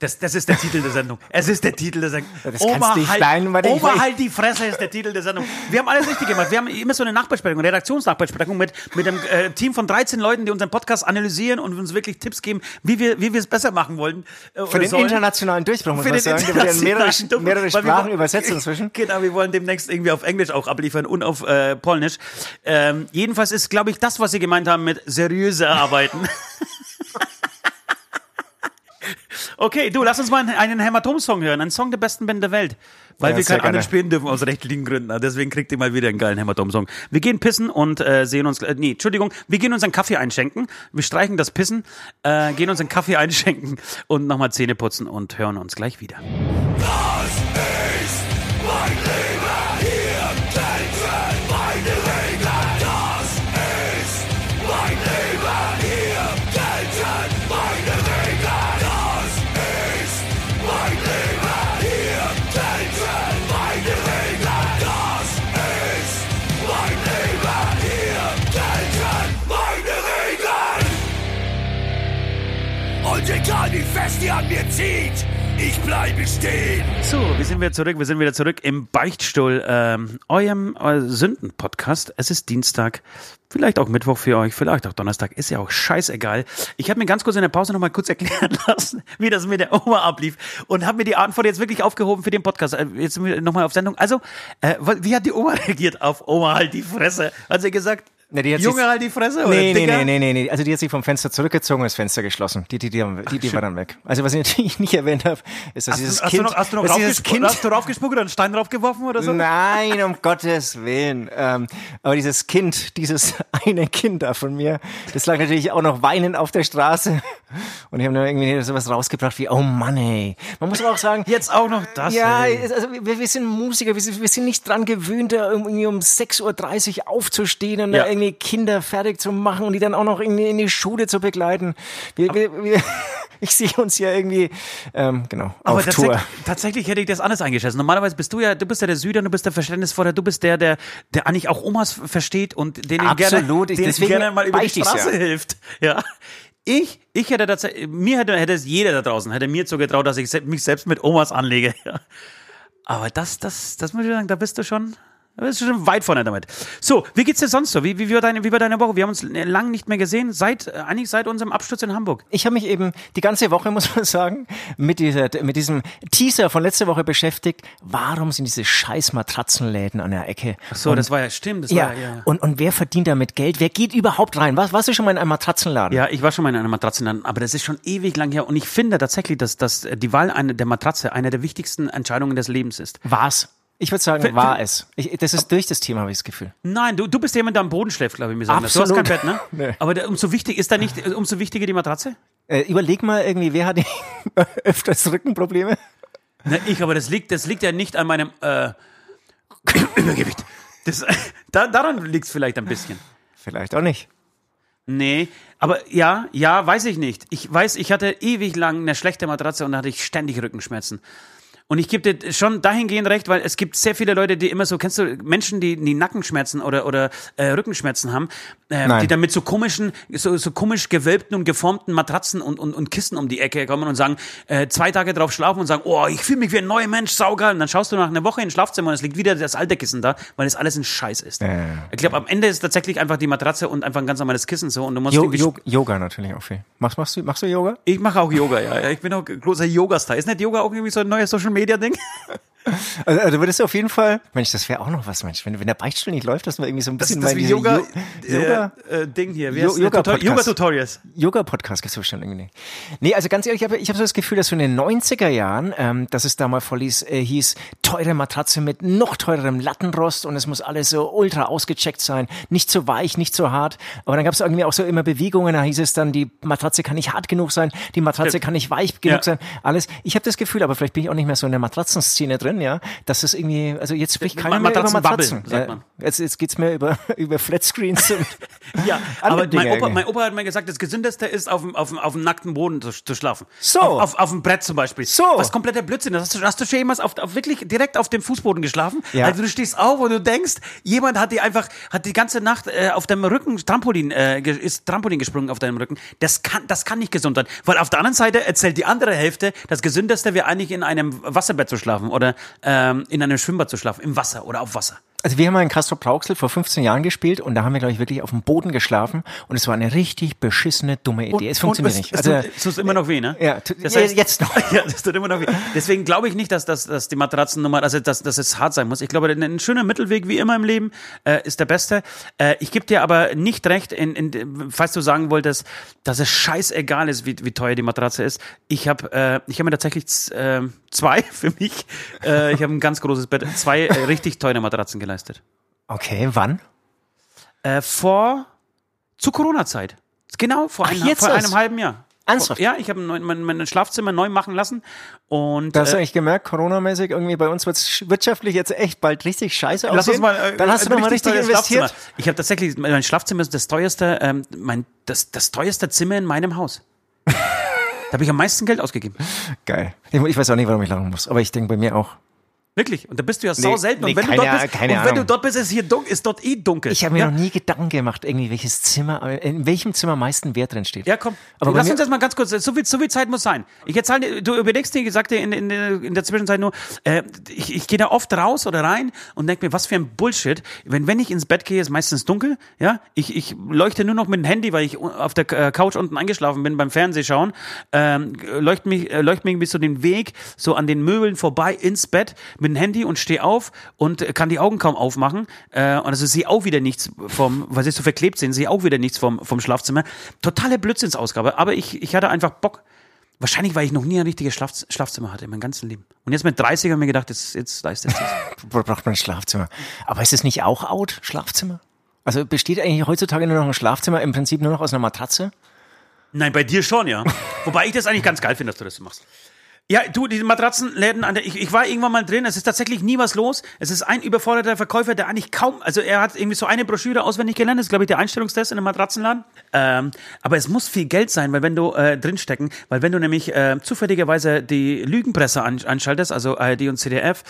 Das, das ist der Titel der Sendung. Es ist der Titel der Sendung. das nicht halt, schneiden, Oma, halt die Fresse ist der Titel der Sendung. Wir haben alles richtig gemacht. Wir haben immer so eine Nachbesprechung, Redaktionsnachbesprechung mit, mit einem äh, Team von 13 Leuten, die unseren Podcast analysieren und uns wirklich Tipps geben, wie wir, wie wir es besser machen wollen. Äh, Für den sollen. internationalen Durchbruch, muss Für man den sagen. In mehrere, mehrere wir Sprachen wollen- übersetzt inzwischen. Genau, wir wollen demnächst irgendwie auf Englisch auch abliefern und auf äh, Polnisch. Ähm, jedenfalls ist, glaube ich, das, was Sie gemeint haben mit seriöser arbeiten. okay, du, lass uns mal einen, einen Hämatom-Song hören, einen Song der besten Band der Welt. Weil Ja, wir keinen anderen spielen dürfen aus rechtlichen Gründen. Deswegen kriegt ihr mal wieder einen geilen Hämatom-Song. Wir gehen pissen und äh, sehen uns, äh, nee, Entschuldigung, wir gehen uns einen Kaffee einschenken. Wir streichen das Pissen, äh, gehen uns einen Kaffee einschenken und nochmal Zähne putzen und hören uns gleich wieder. Das bleibe stehen. So, wir sind wieder zurück. Wir sind wieder zurück im Beichtstuhl, ähm, eurem äh, Sünden-Podcast. Es ist Dienstag, vielleicht auch Mittwoch für euch, vielleicht auch Donnerstag, ist ja auch scheißegal. Ich habe mir ganz kurz in der Pause nochmal kurz erklären lassen, wie das mit der Oma ablief und habe mir die Antwort jetzt wirklich aufgehoben für den Podcast. Äh, Jetzt sind wir nochmal auf Sendung. Also, äh, wie hat die Oma reagiert auf Oma halt die Fresse? Hat sie gesagt, Ne, die hat Junge halt die Fresse? Oder Nee, nee, nee, nee, nee, nee. Also die hat sich vom Fenster zurückgezogen und das Fenster geschlossen. Die, die, die, haben- die, die war dann weg. Also was ich natürlich nicht erwähnt habe, ist, dass Hast, dieses du, hast, Kind... du noch, hast du noch raufgespuckt, hast du raufgespuckt oder einen Stein draufgeworfen oder so? Nein, um Gottes Willen. Ähm, aber dieses Kind, dieses eine Kind da von mir, das lag natürlich auch noch weinend auf der Straße. Und ich habe dann irgendwie sowas rausgebracht wie, oh Mann, ey. Man muss aber auch sagen, Jetzt auch noch das. ja, ey. also wir, wir sind Musiker, wir sind, wir sind nicht dran gewöhnt, da irgendwie um 6.30 Uhr aufzustehen und Ja. da irgendwie Kinder fertig zu machen und die dann auch noch irgendwie in die Schule zu begleiten. Wir, wir, wir, ich sehe uns ja irgendwie, ähm, genau, Aber auf tatsächlich, Tour. tatsächlich hätte ich das anders eingeschätzt. Normalerweise bist du ja, du bist ja der Süder, du bist der Verständnisvoller, du bist der, der, der eigentlich auch Omas versteht und denen Absolut, gerne, denen gerne mal über die Straße ja. hilft. Ja. Ich, ich hätte tatsächlich, mir hätte, hätte es jeder da draußen, hätte mir zugetraut, dass ich mich selbst mit Omas anlege. Aber das, das, das muss ich sagen, da bist du schon, da bist du schon weit vorne damit. So, wie geht's dir sonst so? Wie, wie, war deine, wie war deine Woche? Wir haben uns lange nicht mehr gesehen, seit, äh, eigentlich seit unserem Absturz in Hamburg. Ich habe mich eben die ganze Woche, muss man sagen, mit, dieser, mit diesem Teaser von letzter Woche beschäftigt. Warum sind diese scheiß Matratzenläden an der Ecke? Ach so, das war ja, stimmt, das Ja, war ja. Und, und wer verdient damit Geld? Wer geht überhaupt rein? Was, warst du schon mal in einem Matratzenladen? Ja, ich war schon mal in einer Matratzenladen, aber das ist schon ewig lang her. Und ich finde tatsächlich, dass, dass die Wahl eine, der Matratze eine der wichtigsten Entscheidungen des Lebens ist. War's. Ich würde sagen, Für- war für- es. Ich, das ist durch das Thema, habe ich das Gefühl. Nein, du, du bist jemand, der am Boden schläft, glaube ich mir sagen. das. Du hast kein Absolut. Bett, ne? Nee. Aber der, umso wichtig ist da nicht, äh, umso wichtiger die Matratze? Äh, überleg mal irgendwie, wer hat öfters Rückenprobleme? Ne, ich, aber das liegt, das liegt ja nicht an meinem äh, Übergewicht. Das, da, daran liegt es vielleicht ein bisschen. Vielleicht auch nicht. Nee, aber ja, ja, weiß ich nicht. Ich weiß, ich hatte ewig lang eine schlechte Matratze und da hatte ich ständig Rückenschmerzen. Und ich gebe dir schon dahingehend recht, weil es gibt sehr viele Leute, die immer so, kennst du Menschen, die, die Nackenschmerzen oder, oder äh, Rückenschmerzen haben, äh, Nein. die dann mit so komischen, so, so komisch gewölbten und geformten Matratzen und, und, und Kissen um die Ecke kommen und sagen, äh, zwei Tage drauf schlafen und sagen, oh, ich fühle mich wie ein neuer Mensch, saugeil. Und dann schaust du nach einer Woche ins Schlafzimmer und es liegt wieder das alte Kissen da, weil es alles ein Scheiß ist. ja. Ich glaube, am Ende ist tatsächlich einfach die Matratze und einfach ein ganz normales Kissen so und du musst Jo jo Yoga natürlich auch viel. Machst, machst, du, machst du Yoga? ich mache auch Yoga, ja. Ich bin auch großer Yoga-Star. Ist nicht Yoga auch irgendwie so ein neues Social-Media-Ding? Also, also würdest du auf jeden Fall, Mensch, das wäre auch noch was, Mensch, wenn, wenn der Beichtstuhl nicht läuft, dass man irgendwie so ein Das bisschen ist das wie Yoga, Jo- Yoga, äh, äh, Ding hier. Wie Jo- heißt der? Yoga-Podcast. Tutor- Yoga-Tutorials. Yoga-Podcast gibt's bestimmt irgendwie nicht. Nee, also ganz ehrlich, ich habe ich hab so das Gefühl, dass so in den 90er Jahren, ähm, dass es da mal voll hieß, äh, hieß, teure Matratze mit noch teurerem Lattenrost und es muss alles so ultra ausgecheckt sein, nicht zu weich, nicht zu hart. Aber dann gab's irgendwie auch so immer Bewegungen, da hieß es dann, die Matratze kann nicht hart genug sein, die Matratze Ja. kann nicht weich genug Ja. sein, alles. Ich habe das Gefühl, aber vielleicht bin ich auch nicht mehr so in der Matratzenszene drin, ja, dass es irgendwie, also jetzt spricht keiner mehr über Matratzen. sagt Ja, man. Jetzt, jetzt geht's mehr über, über Flatscreens und Ja, aber mein Opa, mein Opa hat mir gesagt, das Gesündeste ist, auf dem, auf dem, auf dem nackten Boden zu, zu schlafen. So. Auf, auf, auf dem Brett zum Beispiel. So. Was kompletter Blödsinn. ist. Hast du, hast du schon jemals auf, auf wirklich direkt auf dem Fußboden geschlafen? Ja. Also du stehst auf und du denkst, jemand hat dir einfach, hat die ganze Nacht äh, auf deinem Rücken Trampolin, äh, ist Trampolin gesprungen auf deinem Rücken. Das kann, das kann nicht gesund sein. Weil auf der anderen Seite erzählt die andere Hälfte, das Gesündeste wäre eigentlich in einem Wasserbett zu schlafen oder ähm, in einem Schwimmbad zu schlafen. Im Wasser oder auf Wasser. Also wir haben mal in Castro Brauxel vor 15 Jahren gespielt und da haben wir, glaube ich, wirklich auf dem Boden geschlafen und es war eine richtig beschissene, dumme Idee. es funktioniert und nicht. Es, Also, es, tut, es tut immer noch weh, ne? Ja, tu- das heißt, jetzt noch. Ja, das tut immer noch weh. Deswegen glaube ich nicht, dass, dass, dass die Matratzennummer, also dass, dass es hart sein muss. Ich glaube, ein, schöner Mittelweg, wie immer im Leben, äh, ist der beste. Äh, ich gebe dir aber nicht recht, in, in, falls du sagen wolltest, dass es scheißegal ist, wie, wie teuer die Matratze ist. Ich habe äh, ich hab mir tatsächlich äh, zwei für mich, äh, ich habe ein ganz großes Bett, zwei äh, richtig teure Matratzen geleistet. okay, wann? Äh, vor, zu Corona-Zeit. Genau, vor, Ach, ein, vor einem halben Jahr. Ernsthaft? Ja, ich habe mein, mein, Schlafzimmer neu machen lassen und Da hast du äh, eigentlich gemerkt, Corona-mäßig, irgendwie bei uns wird's wirtschaftlich jetzt echt bald richtig scheiße lass aussehen. mal, äh, Dann hast du ein noch mal richtig investiert. Ich habe tatsächlich, mein Schlafzimmer ist das teuerste, ähm, mein, das, das teuerste Zimmer in meinem Haus. da habe ich am meisten Geld ausgegeben. Geil. Ich, ich weiß auch nicht, warum ich lachen muss, aber ich denke bei mir auch. Wirklich. Und da bist du ja sau selten. nee, und wenn, keine- du dort bist, und wenn du dort bist, ist hier dunkel, ist dort eh dunkel. Ich habe mir ja? noch nie Gedanken gemacht, irgendwie welches Zimmer, in welchem Zimmer meisten Wert drin steht. Ja, komm. Aber Lass mir- uns das mal ganz kurz, so viel, so viel Zeit muss sein. Ich erzähl dir, du überlegst dir, ich sagte in, in, in der Zwischenzeit nur, äh, ich, ich gehe da oft raus oder rein und denke mir, was für ein Bullshit. Wenn, wenn ich ins Bett gehe, ist meistens dunkel, ja. Ich, ich leuchte nur noch mit dem Handy, weil ich auf der äh, Couch unten eingeschlafen bin beim Fernsehschauen, ähm, leucht mich, äh, leucht mich irgendwie so den Weg so an den Möbeln vorbei ins Bett mit dem Handy und stehe auf und äh, kann die Augen kaum aufmachen äh, und also sehe auch wieder nichts vom, weil sie so verklebt sind, sehe auch wieder nichts vom, vom Schlafzimmer. Totale Blödsinnsausgabe, aber ich, ich hatte einfach Bock. Wahrscheinlich, weil ich noch nie ein richtiges Schlaf, Schlafzimmer hatte in meinem ganzen Leben. Und jetzt mit 30 habe ich mir gedacht, jetzt, jetzt leistet es. Bra- braucht man ein Schlafzimmer. Aber ist es nicht auch out, Schlafzimmer? Also besteht eigentlich heutzutage nur noch ein Schlafzimmer im Prinzip nur noch aus einer Matratze? Nein, bei dir schon, ja. Wobei ich das eigentlich ganz geil finde, dass du das machst. Ja, du, die Matratzenläden, an der, ich, ich war irgendwann mal drin, es ist tatsächlich nie was los. Es ist ein überforderter Verkäufer, der eigentlich kaum, also er hat irgendwie so eine Broschüre auswendig gelernt, das ist, glaube ich, der Einstellungstest in einem Matratzenladen. Ähm, aber es muss viel Geld sein, weil wenn du äh, drinstecken, weil wenn du nämlich äh, zufälligerweise die Lügenpresse an, anschaltest, also ARD und CDF,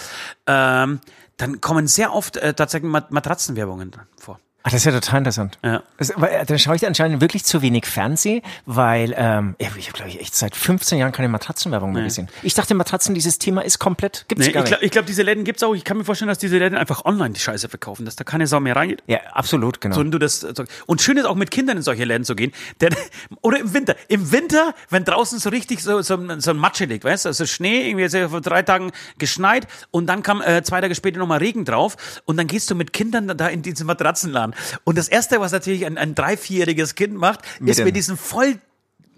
ähm, dann kommen sehr oft äh, tatsächlich Mat Matratzenwerbungen vor. Ach, das ist ja total interessant. Ja. Weil, dann schaue ich anscheinend wirklich zu wenig Fernseh, weil ähm, ich habe, glaube ich, echt seit 15 Jahren keine Matratzenwerbung mehr gesehen. Ich dachte, Matratzen, dieses Thema ist komplett, gibt's Nee, gar ich nicht. glaube, ich glaub, diese Läden gibt's auch. Ich kann mir vorstellen, dass diese Läden einfach online die Scheiße verkaufen, dass da keine Sau mehr reingeht. ja, absolut, genau. So, und du das, und schön ist auch mit Kindern in solche Läden zu gehen. Denn, oder im Winter. Im Winter, wenn draußen so richtig so, so, so ein Matsche liegt, weißt du, also Schnee, irgendwie ist ja vor drei Tagen geschneit und dann kam äh, zwei Tage später nochmal Regen drauf und dann gehst du mit Kindern da in diesen Matratzenladen. Und das Erste, was natürlich ein, ein drei-, vierjähriges Kind macht, ist dem- mit diesem voll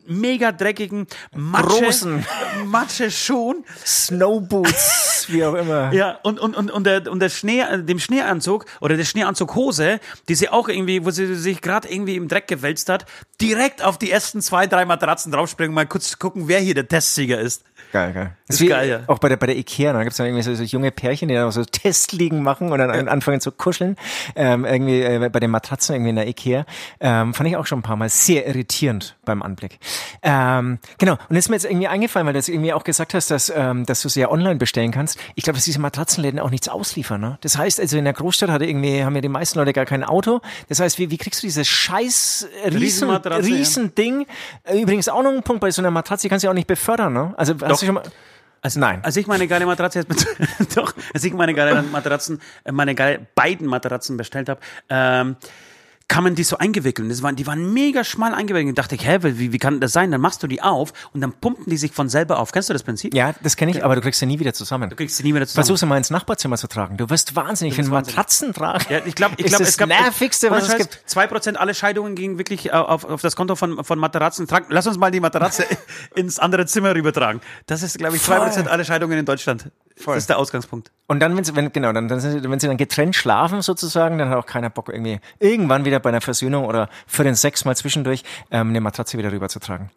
mega dreckigen Matsche, Großen. Matsche-Schuhen Snowboots, wie auch immer. ja, und, und, und, und, der, und der Schnee, dem Schneeanzug oder der Schneeanzughose, die sie auch irgendwie, wo sie sich gerade irgendwie im Dreck gewälzt hat, direkt auf die ersten zwei, drei Matratzen draufspringen, mal kurz gucken, wer hier der Testsieger ist. Geil, geil. Ist wie, geil, ja. Auch bei der, bei der Ikea, da gibt's dann irgendwie so, so junge Pärchen, die dann auch so Testliegen machen und dann anfangen zu kuscheln. Ähm, irgendwie äh, bei den Matratzen irgendwie in der Ikea. Ähm, fand ich auch schon ein paar Mal sehr irritierend beim Anblick. Ähm, genau. Und ist mir jetzt irgendwie eingefallen, weil du jetzt irgendwie auch gesagt hast, dass, ähm, dass du sie ja online bestellen kannst. Ich glaube, dass diese Matratzenläden auch nichts ausliefern. Ne? Das heißt, also in der Großstadt hatte irgendwie, haben ja die meisten Leute gar kein Auto. Das heißt, wie, wie kriegst du dieses scheiß riesen, Riesenmatratze, ja. riesen Ding? Äh, Übrigens auch noch ein Punkt bei so einer Matratze, die kannst du ja auch nicht befördern. Ne? Also hast du schon mal... Also, Nein. Als ich meine geile Matratze jetzt mit, doch, als ich meine geile Matratzen, äh, meine geile beiden Matratzen bestellt habe, ähm, kann man die so eingewickelt. Das waren, die waren mega schmal eingewickelt. Und dachte ich, hä, wie, wie kann das sein? Dann machst du die auf und dann pumpen die sich von selber auf. Kennst du das Prinzip? Ja, das kenne ich, aber du kriegst sie nie wieder zusammen. Du kriegst sie nie wieder zusammen. Versuch's mal ins Nachbarzimmer zu tragen. Du wirst wahnsinnig, wenn wahnsinnig. Matratzen tragen. Ja, ich glaube, ich glaube, es gab nervigste, was es gibt. Zwei Prozent aller Scheidungen gingen wirklich äh, auf, auf das Konto von, von Materatzen. Trag, lass uns mal die Matratze ins andere Zimmer rübertragen. Das ist, glaube ich, zwei Prozent aller Scheidungen in Deutschland. Das ist der Ausgangspunkt. Und dann, wenn sie, wenn, genau, dann, dann, wenn sie dann getrennt schlafen sozusagen, dann hat auch keiner Bock irgendwie irgendwann wieder bei einer Versöhnung oder für den Sex mal zwischendurch ähm, eine Matratze wieder rüberzutragen.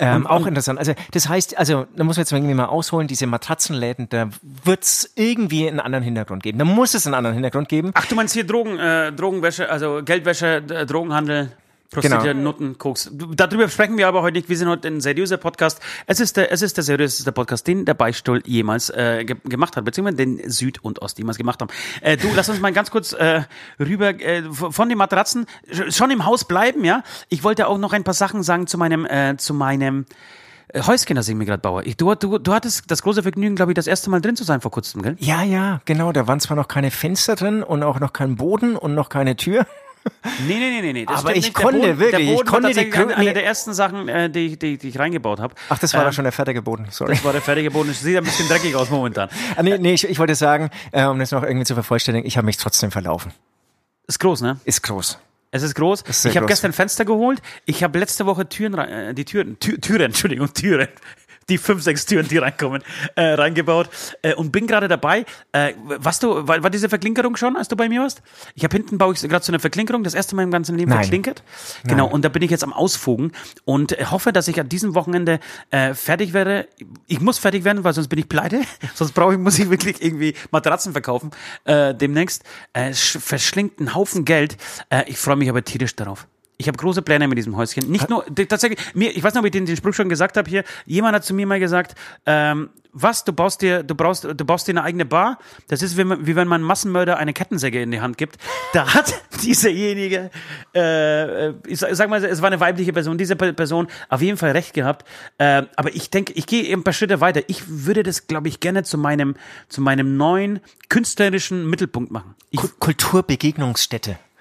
Ähm, auch interessant. Also das heißt, also da muss man jetzt irgendwie mal ausholen, diese Matratzenläden, da wird's irgendwie einen anderen Hintergrund geben. Da muss es einen anderen Hintergrund geben. Ach, du meinst hier Drogen, äh, Drogenwäsche, also Geldwäsche, äh, Drogenhandel. Prostituierte, Genau. Nutten, Koks. Darüber sprechen wir aber heute nicht. Wir sind heute ein seriöser Podcast. Es ist der, es ist der seriöseste Podcast, den der Beistuhl jemals äh, ge gemacht hat, beziehungsweise den Süd und Ost jemals gemacht haben. Äh, du, lass uns mal ganz kurz äh, rüber äh, von den Matratzen sch- schon im Haus bleiben, ja. Ich wollte auch noch ein paar Sachen sagen zu meinem, äh, zu meinem äh, Häuschen, das ich mir gerade baue. Du, du, du hattest das große Vergnügen, glaube ich, das erste Mal drin zu sein vor kurzem, gell? Ja, ja, genau. Da waren zwar noch keine Fenster drin und auch noch kein Boden und noch keine Tür. Nee, nee, nee, nee. Das Aber ich nicht. Konnte Boden, wirklich, ich konnte die Grö- eine, eine der ersten Sachen, äh, die, ich- die, die ich reingebaut habe. Ach, das war Ähm, da schon der fertige Boden. Sorry. Das war der fertige Boden. Es sieht ein bisschen dreckig aus momentan. Ah, nee, nee, ich, ich wollte sagen, äh, um das noch irgendwie zu vervollständigen, ich habe mich trotzdem verlaufen. Ist groß, ne? Ist groß. Es ist groß. Ist ich habe gestern Fenster geholt. Ich habe letzte Woche Türen, äh, die Türen, Tür, Türen, Entschuldigung, Türen. Die fünf, sechs Türen, die reinkommen, äh, reingebaut äh, und bin gerade dabei. Äh, was du, war, war diese Verklinkerung schon, als du bei mir warst? Ich habe hinten baue ich gerade so eine Verklinkerung, das erste Mal im ganzen Leben Nein. verklinkert. Genau, und da bin ich jetzt am Ausfugen und hoffe, dass ich an diesem Wochenende äh, fertig werde. Ich muss fertig werden, weil sonst bin ich pleite. sonst brauche ich, muss ich wirklich irgendwie Matratzen verkaufen äh, demnächst. Äh, sch- verschlingt einen Haufen Geld. Äh, ich freue mich aber tierisch darauf. Ich habe große Pläne mit diesem Häuschen. Nicht nur, tatsächlich, mir, ich weiß nicht, ob ich den, den Spruch schon gesagt habe hier. Jemand hat zu mir mal gesagt, ähm, was, du baust dir, du brauchst, du baust dir eine eigene Bar. Das ist wie, wie wenn man Massenmörder eine Kettensäge in die Hand gibt. Da hat dieserjenige, äh, äh, ich sag mal, es war eine weibliche Person, diese Pe- Person auf jeden Fall recht gehabt. Äh, aber ich denke, ich gehe ein paar Schritte weiter. Ich würde das, glaube ich, gerne zu meinem, zu meinem neuen künstlerischen Mittelpunkt machen. Ich, Ku-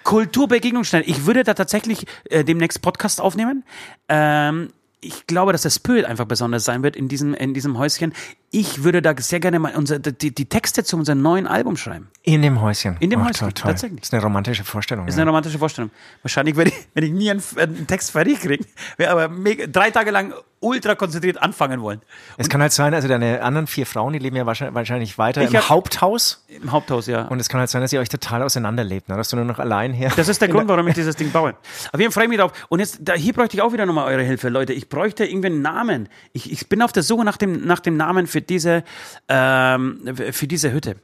Kulturbegegnungsstätte. Kulturbegegnungsstelle. Ich würde da tatsächlich äh, demnächst Podcast aufnehmen. Ähm, ich glaube, dass der Spirit einfach besonders sein wird in diesem, in diesem Häuschen. Ich würde da sehr gerne mal unser, die, die Texte zu unserem neuen Album schreiben. In dem Häuschen. In dem Ach, Häuschen, toll, toll. tatsächlich. Das ist eine romantische Vorstellung. Das ist ja. eine romantische Vorstellung. Wahrscheinlich werde ich, wenn ich nie einen, einen Text fertig kriege, werde aber mega, drei Tage lang ultra konzentriert anfangen wollen. Es kann halt sein, also deine anderen vier Frauen, die leben ja wahrscheinlich, weiter im hab- Haupthaus. Im Haupthaus, ja. Und es kann halt sein, dass ihr euch total auseinanderlebt, ne? dass du nur noch allein hier. Das ist der Grund, warum ich dieses Ding baue. Auf jeden Fall freue ich mich drauf. Und jetzt, da, hier bräuchte ich auch wieder nochmal eure Hilfe, Leute. Ich bräuchte irgendwie einen Namen. Ich, ich bin auf der Suche nach dem, nach dem Namen für diese, ähm, für diese Hütte.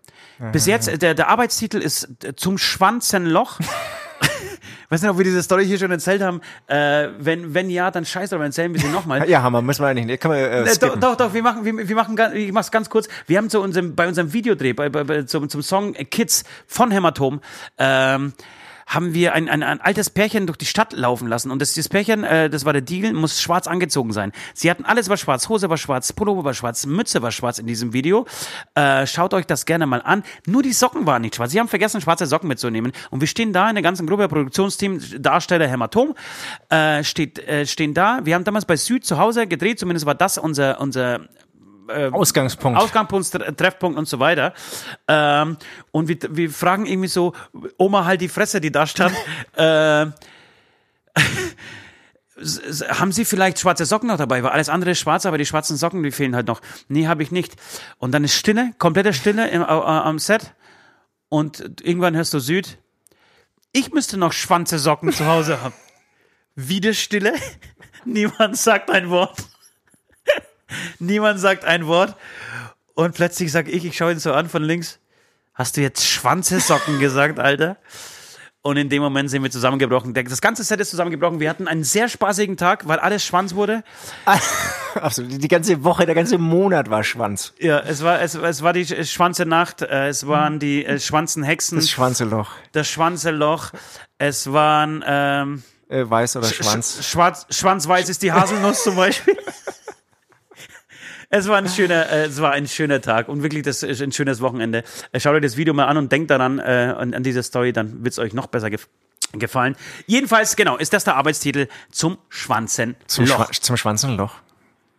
Bis jetzt, der, der Arbeitstitel ist äh, zum Schwanzenloch. Weiß nicht, ob wir diese Story hier schon erzählt haben. Äh, wenn, wenn ja, dann scheiße, aber erzählen wir sie nochmal. ja, Hammer, müssen wir eigentlich nicht. Kann man, äh, Äh, doch, doch, doch, wir machen, wir, wir machen, ganz- ich mach's ganz kurz. Wir haben zu unserem, bei unserem Videodreh, bei, bei, bei, zum, zum Song Kids von Hämatom, ähm, haben wir ein, ein, ein altes Pärchen durch die Stadt laufen lassen. Und das, dieses Pärchen, äh, das war der Deal, muss schwarz angezogen sein. Sie hatten alles war schwarz, Hose war schwarz, Pullover war schwarz, Mütze war schwarz in diesem Video. Äh, schaut euch das gerne mal an. Nur die Socken waren nicht schwarz. Sie haben vergessen, schwarze Socken mitzunehmen. Und wir stehen da in der ganzen Gruppe, Produktionsteam, Darsteller Hämatom, äh, steht, äh, stehen da. Wir haben damals bei Süd zu Hause gedreht, zumindest war das unser, unser Ausgangspunkt. Ausgangspunkt, Tre- Treffpunkt und so weiter. Ähm, und wir, wir fragen irgendwie so, Oma halt die Fresse, die da stand. äh, haben Sie vielleicht schwarze Socken noch dabei? Weil alles andere ist schwarz, aber die schwarzen Socken, die fehlen halt noch. Nee, habe ich nicht. Und dann ist Stille, komplette Stille im, äh, am Set. Und irgendwann hörst du Süd. Ich müsste noch schwanze Socken zu Hause haben. Wieder Stille. Niemand sagt ein Wort. Niemand sagt ein Wort. Und plötzlich sag ich, ich schaue ihn so an von links. Hast du jetzt Schwanzesocken gesagt, Alter? Und in dem Moment sind wir zusammengebrochen. Das ganze Set ist zusammengebrochen. Wir hatten einen sehr spaßigen Tag, weil alles Schwanz wurde. Also die, ganze Woche, der ganze Monat war Schwanz. Ja, es war, es, es war die Sch- Schwanze Nacht, äh, es waren die äh, Schwanzenhexen, Das Schwanzeloch. das Schwanzeloch, es waren ähm, Äh, weiß oder Sch- Schwanz. Schwarz, Schwanzweiß ist die Haselnuss zum Beispiel. Es war ein schöner, äh, es war ein schöner Tag und wirklich das ist ein schönes Wochenende. Äh, Schaut euch das Video mal an und denkt daran äh, an, an diese Story, dann wird es euch noch besser gef gefallen. Jedenfalls, genau, ist das der Arbeitstitel zum Schwanzenloch. Zum, Schwa zum Schwanzenloch.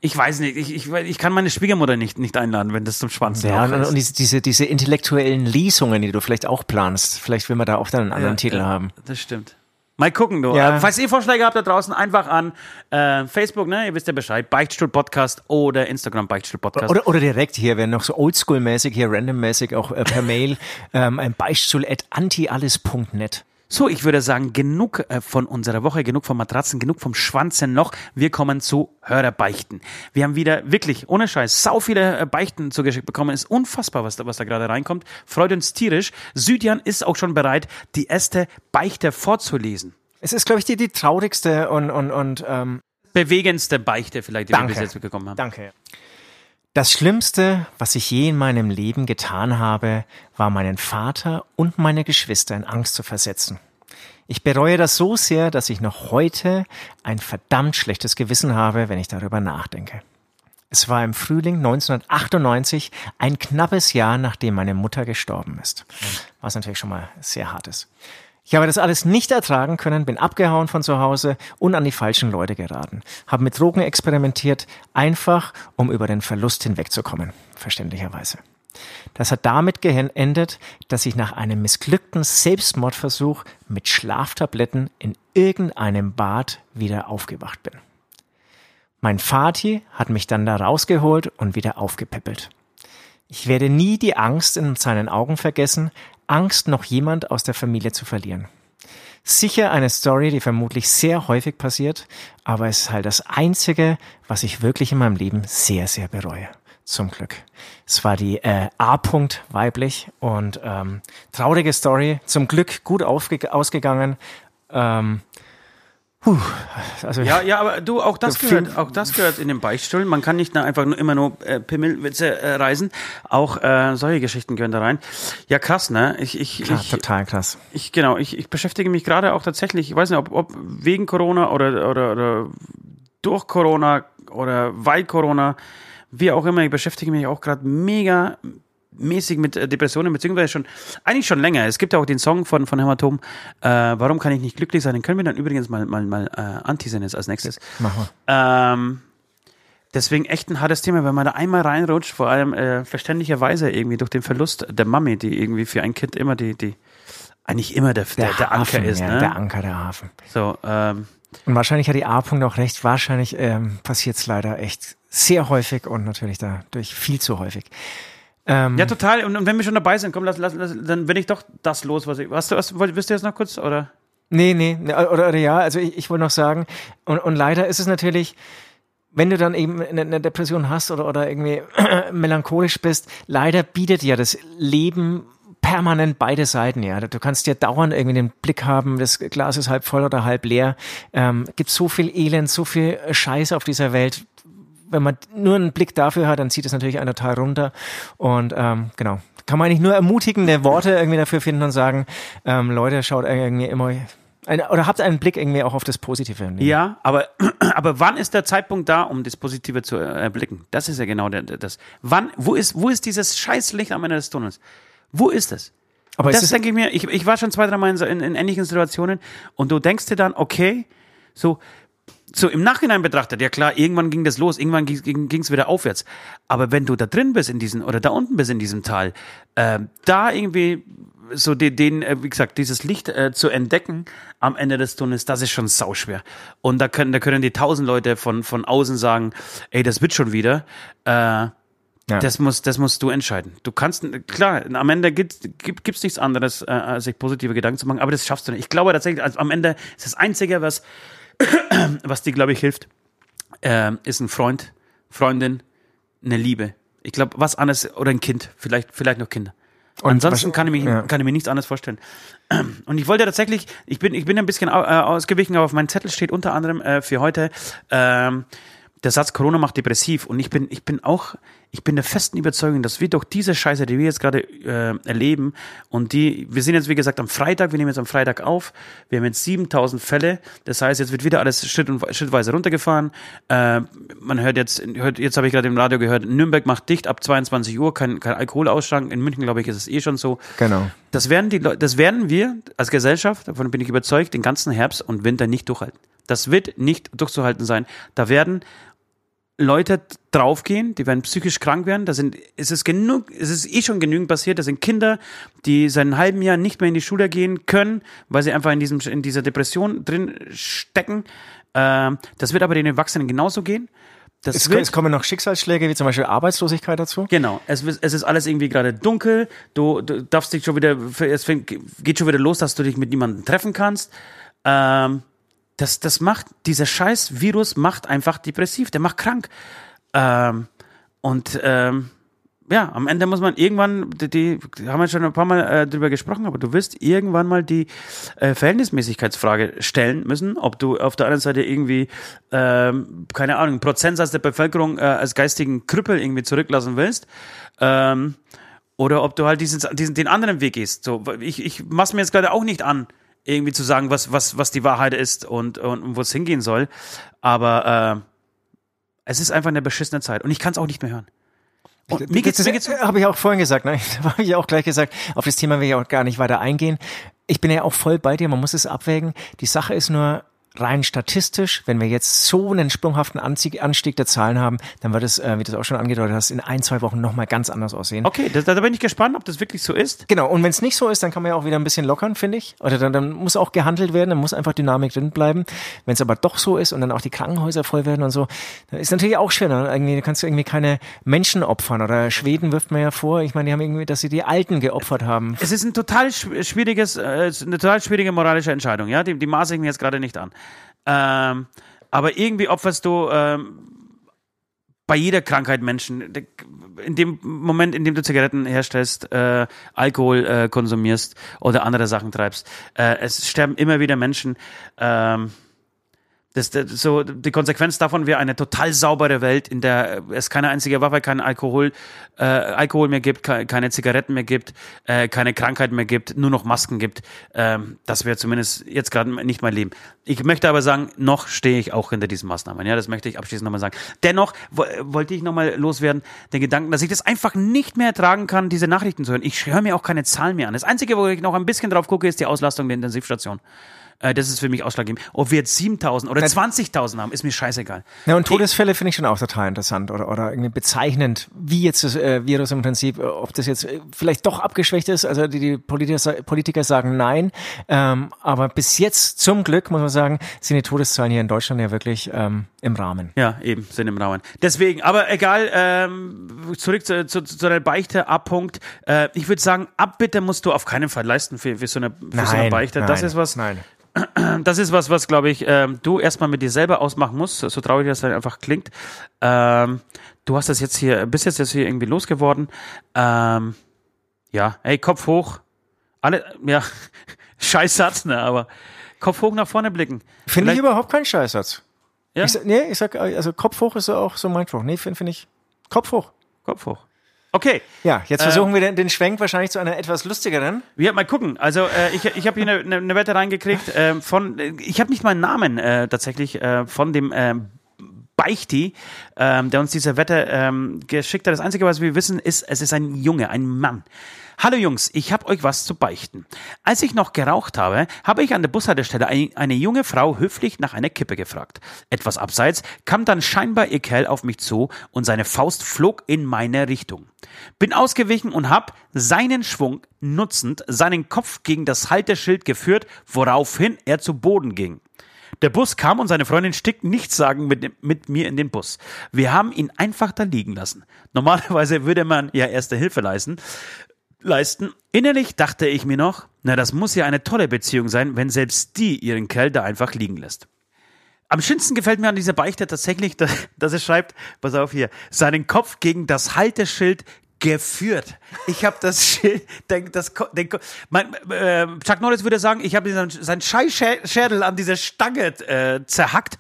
Ich weiß nicht, ich, ich, ich kann meine Schwiegermutter nicht, nicht einladen, wenn das zum Schwanzenloch Ja, und, ist. und diese, diese, diese intellektuellen Lesungen, die du vielleicht auch planst. Vielleicht will man da auch dann einen anderen Titel ja, haben. Das stimmt. Mal gucken, du. Ja. Äh, falls ihr Vorschläge habt da draußen, einfach an äh, Facebook, ne? Ihr wisst ja Bescheid. Beichtstuhl Podcast oder Instagram Beichtstuhl Podcast. Oder, oder direkt hier, wenn noch so oldschool-mäßig, hier randommäßig auch äh, per Mail, ähm, ein Beispiel at antialles.net. So, ich würde sagen, genug äh, von unserer Woche, genug von Matratzen, genug vom Schwanzenloch. Wir kommen zu Hörerbeichten. Wir haben wieder wirklich, ohne Scheiß, sau viele äh, Beichten zugeschickt bekommen. Ist unfassbar, was da, was da gerade reinkommt. Freut uns tierisch. Südjan ist auch schon bereit, die erste Beichte vorzulesen. Es ist, glaube ich, die, die traurigste und, und, und ähm, Bewegendste Beichte vielleicht, die wir Danke. bis jetzt bekommen haben. Danke. Das Schlimmste, was ich je in meinem Leben getan habe, war meinen Vater und meine Geschwister in Angst zu versetzen. Ich bereue das so sehr, dass ich noch heute ein verdammt schlechtes Gewissen habe, wenn ich darüber nachdenke. Es war im Frühling 1998, ein knappes Jahr nachdem meine Mutter gestorben ist. Was natürlich schon mal sehr hart ist. Ich habe das alles nicht ertragen können, bin abgehauen von zu Hause und an die falschen Leute geraten. Habe mit Drogen experimentiert, einfach um über den Verlust hinwegzukommen, verständlicherweise. Das hat damit geendet, dass ich nach einem missglückten Selbstmordversuch mit Schlaftabletten in irgendeinem Bad wieder aufgewacht bin. Mein Vati hat mich dann da rausgeholt und wieder aufgepäppelt. Ich werde nie die Angst in seinen Augen vergessen, Angst, noch jemand aus der Familie zu verlieren. Sicher eine Story, die vermutlich sehr häufig passiert, aber es ist halt das Einzige, was ich wirklich in meinem Leben sehr, sehr bereue. Zum Glück. Es war die äh, A-Punkt weiblich und ähm, traurige Story. Zum Glück gut ausgegangen. Ähm, puh, also Ja, ja, aber du, auch das gehört, auch das gehört in den Beichtstuhl. Man kann nicht einfach nur immer nur äh, Pimmelwitze äh, reisen. Auch äh, solche Geschichten gehören da rein. Ja, krass, ne? Ich, ich, klar, ich, total krass. ich genau, ich, ich beschäftige mich gerade auch tatsächlich, ich weiß nicht, ob, ob wegen Corona oder, oder, oder durch Corona oder weil Corona, wie auch immer, ich beschäftige mich auch gerade mega mäßig mit äh, Depressionen, beziehungsweise schon, eigentlich schon länger. Es gibt ja auch den Song von, von Hämatom, äh, Warum kann ich nicht glücklich sein? Den können wir dann übrigens mal, mal, mal äh, anteasern jetzt als nächstes. Machen wir. Ähm, deswegen echt ein hartes Thema, wenn man da einmal reinrutscht, vor allem äh, verständlicherweise irgendwie durch den Verlust der Mami, die irgendwie für ein Kind immer die, die eigentlich immer der, der, der Anker Hafen, ist, ja, ne? Der Anker, der Hafen. so, ähm, Und wahrscheinlich hat die A-Punkt auch recht. Wahrscheinlich ähm, passiert es leider echt sehr häufig und natürlich dadurch viel zu häufig. Ähm, ja, total. Und, und wenn wir schon dabei sind, komm, lass, lass, lass, dann bin ich doch das los, was ich. Was, was, was wisst ihr jetzt noch kurz? Oder? Nee, nee, ne, oder, oder ja, also ich, ich wollte noch sagen, und, und leider ist es natürlich, wenn du dann eben eine, Depression hast oder, oder irgendwie melancholisch bist, leider bietet ja das Leben permanent beide Seiten, ja. Du kannst ja dauernd irgendwie den Blick haben, das Glas ist halb voll oder halb leer. Ähm, gibt so viel Elend, so viel Scheiß auf dieser Welt. Wenn man nur einen Blick dafür hat, dann zieht es natürlich einen total runter. Und ähm, genau, kann man eigentlich nur ermutigende Worte irgendwie dafür finden und sagen, ähm, Leute, schaut irgendwie immer eine, oder habt einen Blick irgendwie auch auf das Positive Leben. Ja, aber, aber wann ist der Zeitpunkt da, um das Positive zu erblicken? Das ist ja genau der, der- das. Wann, wo ist, wo ist dieses Scheißlicht am Ende des Tunnels? Wo ist es? Aber das denke ich mir, ich, ich war schon zwei, drei Mal in, in ähnlichen Situationen und du denkst dir dann, okay, so, so im Nachhinein betrachtet, ja klar, irgendwann ging das los, irgendwann ging es wieder aufwärts. Aber wenn du da drin bist in diesen, oder da unten bist in diesem Tal, äh, da irgendwie so den, den äh, wie gesagt, dieses Licht äh, zu entdecken am Ende des Tunnels, das ist schon sauschwer. Und da können, da können die tausend Leute von, von außen sagen, ey, das wird schon wieder. Äh, Ja. das, muss, das musst du entscheiden. Du kannst, klar, am Ende gibt, gibt, gibt's nichts anderes, äh, als sich positive Gedanken zu machen, aber das schaffst du nicht. Ich glaube tatsächlich, also am Ende ist das Einzige, was, was dir, glaube ich, hilft, äh, ist ein Freund, Freundin, eine Liebe. Ich glaube, was anderes, oder ein Kind, vielleicht, vielleicht noch Kinder. Ansonsten was- kann ich, mich, ja. kann ich mir nichts anderes vorstellen. Und ich wollte tatsächlich, ich bin, ich bin ein bisschen äh, ausgewichen, aber auf meinem Zettel steht unter anderem äh, für heute ähm, der Satz Corona macht depressiv. Und ich bin, ich bin auch, ich bin der festen Überzeugung, dass wir durch diese Scheiße, die wir jetzt gerade äh, erleben, und die, wir sind jetzt wie gesagt am Freitag, wir nehmen jetzt am Freitag auf, wir haben jetzt 7000 Fälle. Das heißt, jetzt wird wieder alles Schritt und, schrittweise runtergefahren. Äh, man hört jetzt, hört, jetzt habe ich gerade im Radio gehört, Nürnberg macht dicht ab 22 Uhr, kein, kein Alkoholausschank. In München, glaube ich, ist es eh schon so. Genau. Das werden die Leute, das werden wir als Gesellschaft, davon bin ich überzeugt, den ganzen Herbst und Winter nicht durchhalten. Das wird nicht durchzuhalten sein. Da werden Leute draufgehen, die werden psychisch krank werden. Da sind, es ist genug, es ist eh schon genügend passiert. Da sind Kinder, die seit einem halben Jahr nicht mehr in die Schule gehen können, weil sie einfach in diesem, in dieser Depression drin stecken. Ähm, das wird aber den Erwachsenen genauso gehen. Das Es, wird, es kommen noch Schicksalsschläge, wie zum Beispiel Arbeitslosigkeit dazu. Genau, es, es ist alles irgendwie gerade dunkel. Du, du darfst dich schon wieder, es geht schon wieder los, dass du dich mit niemandem treffen kannst. Ähm, das, das macht, dieser scheiß Virus macht einfach depressiv, der macht krank. Ähm, und ähm, ja, am Ende muss man irgendwann, die, die haben wir schon ein paar Mal äh, drüber gesprochen, aber du wirst irgendwann mal die äh, Verhältnismäßigkeitsfrage stellen müssen, ob du auf der anderen Seite irgendwie, ähm, keine Ahnung, einen Prozentsatz der Bevölkerung äh, als geistigen Krüppel irgendwie zurücklassen willst. Ähm, oder ob du halt diesen, diesen, den anderen Weg gehst. So, ich, ich mach's mir jetzt gerade auch nicht an, irgendwie zu sagen, was, was, was die Wahrheit ist und, und, und wo es hingehen soll. Aber äh, es ist einfach eine beschissene Zeit und ich kann es auch nicht mehr hören. Und mir geht's, mir geht's habe ich auch vorhin gesagt, ne? Da habe ich auch gleich gesagt, auf das Thema will ich auch gar nicht weiter eingehen. Ich bin ja auch voll bei dir, man muss es abwägen. Die Sache ist nur rein statistisch, wenn wir jetzt so einen sprunghaften Anstieg, Anstieg der Zahlen haben, dann wird es, äh, wie du es auch schon angedeutet hast, in ein, zwei Wochen nochmal ganz anders aussehen. Okay, das, da bin ich gespannt, ob das wirklich so ist. Genau, und wenn es nicht so ist, dann kann man ja auch wieder ein bisschen lockern, finde ich. Oder dann, dann muss auch gehandelt werden, dann muss einfach Dynamik drin bleiben. Wenn es aber doch so ist und dann auch die Krankenhäuser voll werden und so, dann ist natürlich auch schwer. Dann irgendwie, da kannst du irgendwie keine Menschen opfern. Oder Schweden wirft mir ja vor, ich meine, die haben irgendwie, dass sie die Alten geopfert haben. Es ist ein total schw- schwieriges, äh, eine total schwierige moralische Entscheidung, ja. Die, die maße ich mir jetzt gerade nicht an. Ähm, aber irgendwie opferst du ähm, bei jeder Krankheit Menschen. In dem Moment, in dem du Zigaretten herstellst, äh, Alkohol äh, konsumierst oder andere Sachen treibst, äh, es sterben immer wieder Menschen. Ähm, das, das, so, die Konsequenz davon wäre eine total saubere Welt, in der es keine einzige Waffe, kein Alkohol, äh, Alkohol mehr gibt, ke- keine Zigaretten mehr gibt, äh, keine Krankheit mehr gibt, nur noch Masken gibt. Ähm, das wäre zumindest jetzt gerade nicht mein Leben. Ich möchte aber sagen, noch stehe ich auch hinter diesen Maßnahmen. Ja, das möchte ich abschließend nochmal sagen. Dennoch wo, wollte ich nochmal loswerden, den Gedanken, dass ich das einfach nicht mehr ertragen kann, diese Nachrichten zu hören. Ich höre mir auch keine Zahlen mehr an. Das Einzige, wo ich noch ein bisschen drauf gucke, ist die Auslastung der Intensivstation. Äh, Das ist für mich ausschlaggebend. Ob wir jetzt 7000 oder 20.000 haben, ist mir scheißegal. Ja, und Todesfälle finde ich schon auch total interessant oder, oder irgendwie bezeichnend, wie jetzt das äh, Virus im Prinzip, äh, ob das jetzt äh, vielleicht doch abgeschwächt ist. Also die, die Politiker, Politiker sagen nein. Ähm, aber bis jetzt, zum Glück, muss man sagen, sind die Todeszahlen hier in Deutschland ja wirklich ähm, im Rahmen. Ja, eben, sind im Rahmen. Deswegen, aber egal, ähm, zurück zu, zu, zu der Beichte, Abpunkt. Äh, ich würde sagen, Abbitte musst du auf keinen Fall leisten für, für, so, eine, für so eine Beichte. das nein, ist was, Nein. das ist was, was glaube ich, ähm, du erstmal mit dir selber ausmachen musst, so traurig das dann einfach klingt. Ähm, du hast das jetzt hier, bist jetzt, jetzt hier irgendwie losgeworden. Ähm, ja, hey, Kopf hoch. Alle, ja, scheiß Satz, ne, aber Kopf hoch nach vorne blicken. Finde ich überhaupt keinen Scheißsatz. Ja? Ich, nee, ich sag, also Kopf hoch ist auch so mein Spruch. Nee, finde find ich. Kopf hoch. Kopf hoch. Okay. Ja, jetzt versuchen wir den, den Schwenk wahrscheinlich zu einer etwas lustigeren. Ja, mal gucken. Also äh, ich, ich habe hier eine, eine, Wette reingekriegt ähm, von, äh, ich habe nicht mal einen Namen äh, tatsächlich äh, von dem ähm, Beichti, ähm, der uns diese Wette ähm, geschickt hat. Das Einzige, was wir wissen, ist, es ist ein Junge, ein Mann. Hallo Jungs, ich habe euch was zu beichten. Als ich noch geraucht habe, habe ich an der Bushaltestelle ein, eine junge Frau höflich nach einer Kippe gefragt. Etwas abseits kam dann scheinbar ihr Kerl auf mich zu und seine Faust flog in meine Richtung. Bin ausgewichen und hab seinen Schwung nutzend seinen Kopf gegen das Halteschild geführt, woraufhin er zu Boden ging. Der Bus kam und seine Freundin stieg nichtssagend mit, mit mir in den Bus. Wir haben ihn einfach da liegen lassen. Normalerweise würde man ja erste Hilfe leisten. leisten. Innerlich dachte ich mir noch, na, das muss ja eine tolle Beziehung sein, wenn selbst die ihren Kerl da einfach liegen lässt. Am schönsten gefällt mir an dieser Beichte tatsächlich, dass, dass er schreibt, pass auf hier, seinen Kopf gegen das Halteschild geführt. Ich habe das Schild, den, das, den, mein, äh, Chuck Norris würde sagen, ich habe seinen, seinen Scheißschädel an dieser Stange äh, zerhackt.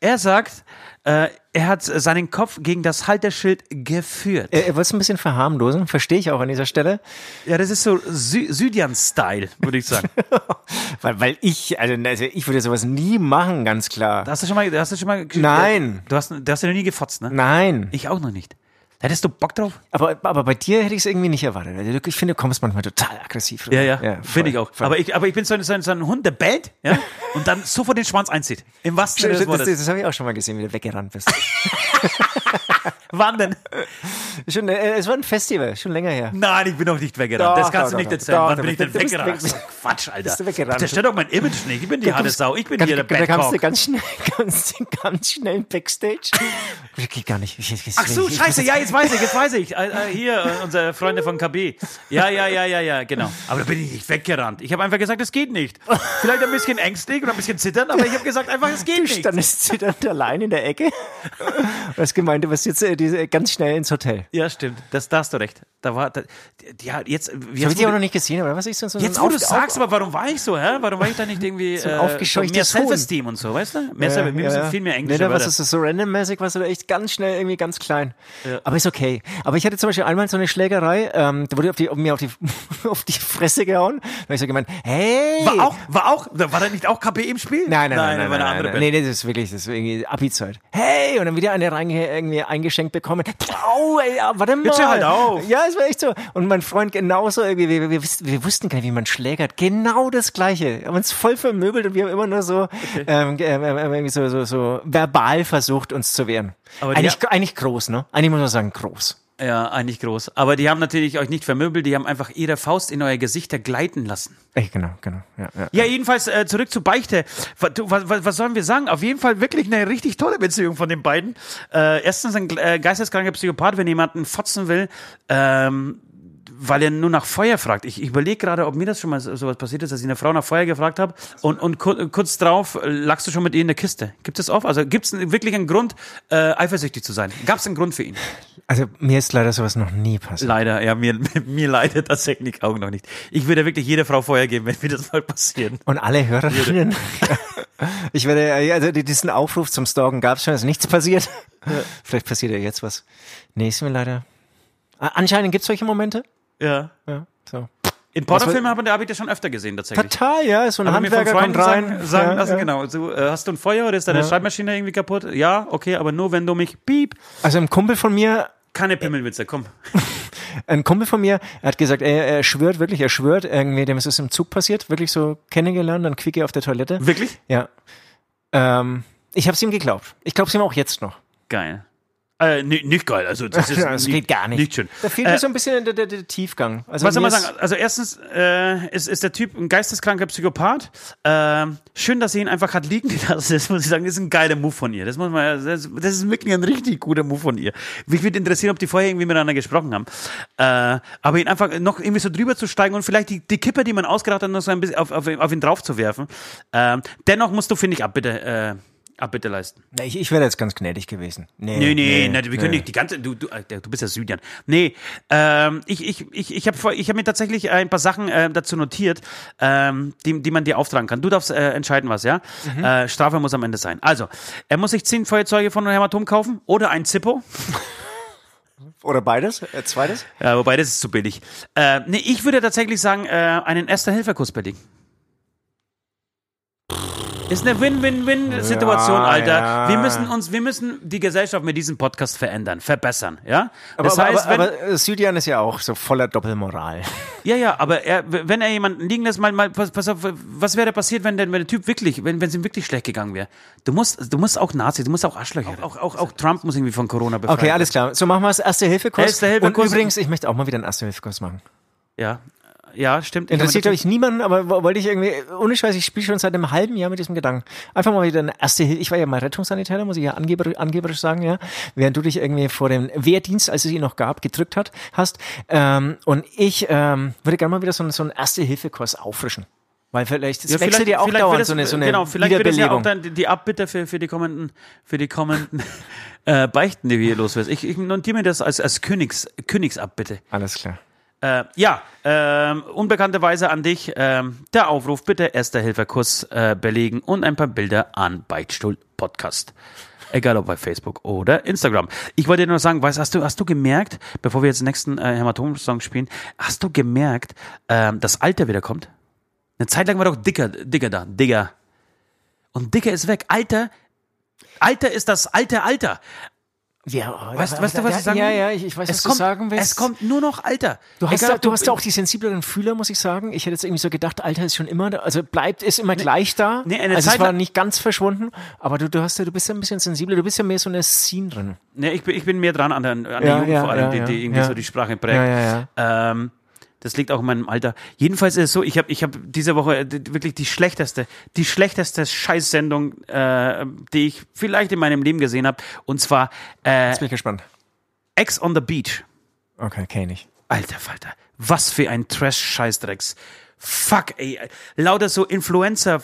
Er sagt, äh, er hat seinen Kopf gegen das Halterschild geführt. Er, er wollte es ein bisschen verharmlosen, verstehe ich auch an dieser Stelle. Ja, das ist so Sü Südian-Style, würde ich sagen. weil, weil ich, also, also ich würde sowas nie machen, ganz klar. Hast du schon mal, hast du schon mal Nein. Du hast, du hast ja noch nie gefotzt, ne? Nein. Ich auch noch nicht. Hättest du Bock drauf? Aber, aber bei dir hätte ich es irgendwie nicht erwartet. Also, ich finde, du kommst manchmal total aggressiv rüber. Ja, ja, ja finde ich auch. voll. Aber ich, aber ich bin so ein, so, ein, so ein Hund, der bellt ja, und dann sofort den Schwanz einzieht. Im wahrsten Sinne Das, des das, das habe ich auch schon mal gesehen, wie du weggerannt bist. Wann denn? schon, äh, es war ein Festival, schon länger her. Nein, ich bin doch nicht weggerannt. Doch, das kannst doch, du nicht doch, erzählen. doch, Wann bin ich denn weggerannt? weg- Quatsch, Alter. bist du weggerannt. Das stellt doch mein Image nicht. Ich bin die harte Sau. Ich bin hier der da kamst du Bad ganz schnell, ganz, ganz schnell Backstage. Geht gar nicht. Ich, ich, Ach so, scheiße, ja, jetzt weiß ich, jetzt weiß ich. Äh, äh, hier, äh, unsere Freunde von KB. Ja, ja, ja, ja, ja, genau. Aber da bin ich nicht weggerannt. Ich habe einfach gesagt, es geht nicht. Vielleicht ein bisschen ängstlich und ein bisschen zittern, aber ich habe gesagt einfach, es geht Du nicht. standest zitternd allein in der Ecke. Du hast gemeint, du wirst jetzt ganz schnell ins Hotel. Ja, stimmt. Das, da hast du recht. Da war, da, ja, jetzt, Das habe jetzt, ich die auch noch du, nicht gesehen, aber was ist denn so jetzt, wo du auf- sagst, auf- aber warum war ich so, hä? Warum war ich da nicht irgendwie, So äh, aufgescheuchtes mehr. Self-Esteem und so, weißt du? Mehr, Self- wir müssen viel mehr Nee, Englisch da was ist das so randommäßig, was du da echt ganz schnell irgendwie ganz klein. Aber ist okay. Aber ich hatte zum Beispiel einmal so eine Schlägerei, ähm, da wurde auf die, auf mir auf die, auf die Fresse gehauen. Da habe ich so gemeint, hey! War auch, war auch, war da nicht auch KP im Spiel? Nein, nein, nein, da nein, war nein, andere nein, Band. nee, nee, das ist wirklich, das ist irgendwie Abi-Zeit. Hey! Und dann wieder eine reinge irgendwie eingeschenkt bekommen. Au, ey, ja, warte mal. Jetzt halt auf. Ja, es war echt so. Und mein Freund genauso irgendwie, wir, wir, wussten- wir wussten gar nicht, wie man schlägert. Genau das Gleiche. Wir haben uns voll vermöbelt und wir haben immer nur so, ähm, ähm, ähm, irgendwie so, so, so verbal versucht, uns zu wehren. Aber eigentlich, eigentlich groß, ne? Eigentlich muss man sagen, groß. Ja, eigentlich groß. Aber die haben natürlich euch nicht vermöbelt, die haben einfach ihre Faust in euer Gesichter gleiten lassen. Echt, genau, genau. Ja, ja. Ja, jedenfalls äh, zurück zu Beichte. Was, was was sollen wir sagen? Auf jeden Fall wirklich eine richtig tolle Beziehung von den beiden. Äh, erstens ein äh, geisteskranker Psychopath, wenn jemanden fotzen will, ähm, weil er nur nach Feuer fragt. Ich, ich überlege gerade, ob mir das schon mal so, sowas passiert ist, dass ich eine Frau nach Feuer gefragt habe und, und kur kurz drauf äh, lagst du schon mit ihr in der Kiste. Gibt es oft? Also gibt es wirklich einen Grund, äh, eifersüchtig zu sein? Gab es einen Grund für ihn? Also mir ist leider sowas noch nie passiert. Leider, ja, mir, mir leidet tatsächlich auch noch nicht. Ich würde wirklich jeder Frau Feuer geben, wenn mir das mal passiert. Und alle Hörerinnen. Ich werde, also diesen Aufruf zum Stalken gab es schon, ist nichts passiert. Vielleicht passiert ja jetzt was. Nee, ist mir leider. Anscheinend gibt es solche Momente. Ja. Ja, so. In Pornofilmen habe hab ich das schon öfter gesehen, tatsächlich. Total, ja, so ein von Handwerker kommt rein. sagen, sagen ja, lassen, ja. genau. So, äh, hast du ein Feuer oder ist deine Schreibmaschine irgendwie kaputt? Ja, okay, aber nur wenn du mich piep. Also ein Kumpel von mir, Keine Pimmelwitze, komm. ein Kumpel von mir, er hat gesagt, er, er schwört wirklich, er schwört, irgendwie, dem ist es im Zug passiert, wirklich so kennengelernt, dann quicke auf der Toilette. Wirklich? Ja. Ähm, ich habe es ihm geglaubt. Ich glaube es ihm auch jetzt noch. Geil. Äh, nicht, nicht geil, also das ist das geht gar nicht. Nicht schön. Da fehlt Äh, mir so ein bisschen der, der, der Tiefgang. Also Was soll man sagen? Also erstens äh, ist, ist der Typ ein geisteskranker Psychopath. Ähm, schön, dass sie ihn einfach hat liegen gelassen. Das muss ich sagen, das ist ein geiler Move von ihr. Das muss man, das, das ist wirklich ein richtig guter Move von ihr. Mich würde interessieren, ob die vorher irgendwie miteinander gesprochen haben. Äh, aber ihn einfach noch irgendwie so drüber zu steigen und vielleicht die, die Kippe, die man ausgeraten hat, noch so ein bisschen auf, auf, auf ihn drauf zu werfen. Ähm, dennoch musst du, finde ich, Abbitte, äh, Abbitte leisten. Nee, ich, ich wäre jetzt ganz gnädig gewesen. Nee, Nee, nee, nee, wir können nee. nicht die ganze, du, du, äh, du bist ja Südian. Nee, ähm, ich, ich, ich, ich habe ich hab mir tatsächlich ein paar Sachen äh, dazu notiert, ähm, die, die man dir auftragen kann. Du darfst äh, entscheiden, was, ja? Äh, Strafe muss am Ende sein. Also, er muss sich zehn Feuerzeuge von Hämatom kaufen oder ein Zippo. Oder beides? Äh, zweites? Ja, wobei, das ist zu billig. Äh, nee, ich würde tatsächlich sagen, äh, einen Erster-Hilfe-Kurs belegen. Ist eine Win-Win-Win-Situation, Ja, Alter. ja. Wir müssen uns, wir müssen die Gesellschaft mit diesem Podcast verändern, verbessern, ja? Aber, Das heißt, aber, wenn, aber Südian ist ja auch so voller Doppelmoral. Ja, ja, aber er, wenn er jemanden liegen lässt, mal, mal, pass, pass auf, was wäre passiert, wenn der, wenn der Typ wirklich, wenn wenn es ihm wirklich schlecht gegangen wäre? Du musst, du musst auch Nazis, du musst auch Arschlöcher. Auch, auch, auch Trump muss irgendwie von Corona befreien. Okay, alles klar. So machen wir es. Erste-Hilfe-Kurs. Erste-Hilfe-Kurs. Und übrigens, ich möchte auch mal wieder einen Erste-Hilfe-Kurs machen. Ja, ja, stimmt. Interessiert, glaube ich, niemanden, aber wo- wollte ich irgendwie, ohne Scheiß, ich spiele schon seit einem halben Jahr mit diesem Gedanken. Einfach mal wieder eine erste Hilfe. Ich war ja mal Rettungssanitäter, muss ich ja angeber, angeberisch sagen, ja. Während du dich irgendwie vor dem Wehrdienst, als es ihn noch gab, gedrückt hat, hast. Ähm, und ich ähm, würde gerne mal wieder so, einen- so einen Erste-Hilfe-Kurs auffrischen. Weil vielleicht, es Ja, wechselt ja auch dauernd wird so eine, so eine genau, vielleicht wird das ja auch dann die- Abbitte für, für die kommenden, für die kommenden äh, Beichten, die wir hier loswerden. Ich, ich notiere mir das als, als Königs, Königsab, bitte. Alles klar. Äh, ja, ähm, unbekannterweise an dich. Ähm, der Aufruf, bitte Erster-Hilfe-Kurs äh, belegen und ein paar Bilder an Beichtstuhl Podcast. Egal ob bei Facebook oder Instagram. Ich wollte dir nur sagen, weißt, hast du, hast du gemerkt, bevor wir jetzt den nächsten äh, Hämatom-Song spielen, hast du gemerkt, ähm, dass Alter wieder kommt? Eine Zeit lang war doch Dicker, Dicker da, Digger. Und Dicker ist weg. Alter, Alter ist das alte Alter. Ja, Weißt, weißt du, was ich sagen Ja, will? ja, ich, ich weiß, es was kommt, du sagen willst. Es kommt nur noch Alter. Du hast, Egal, ja, ob du hast ja auch die sensibleren Fühler, muss ich sagen. Ich hätte jetzt irgendwie so gedacht, Alter ist schon immer, da, also bleibt, ist immer gleich da. nee, eine also Zeit es war nicht ganz verschwunden, aber du, du hast ja, du bist ja ein bisschen sensibler, du bist ja mehr so eine Scene drin. Ne, ich bin, ich bin mehr dran an der, an der Ja, Jugend ja, vor allem, ja, die, ja, die irgendwie ja. so die Sprache prägt. Ja, ja, Ähm, das liegt auch in meinem Alter. Jedenfalls ist es so, ich habe ich hab diese Woche äh, wirklich die schlechteste, die schlechteste Scheißsendung, äh, die ich vielleicht in meinem Leben gesehen habe. Und zwar äh, Jetzt bin ich gespannt. Ex on the Beach. Okay, kenn ich. Alter Falter, was für ein Trash-Scheißdrecks. Fuck, ey. Lauter so Influencer.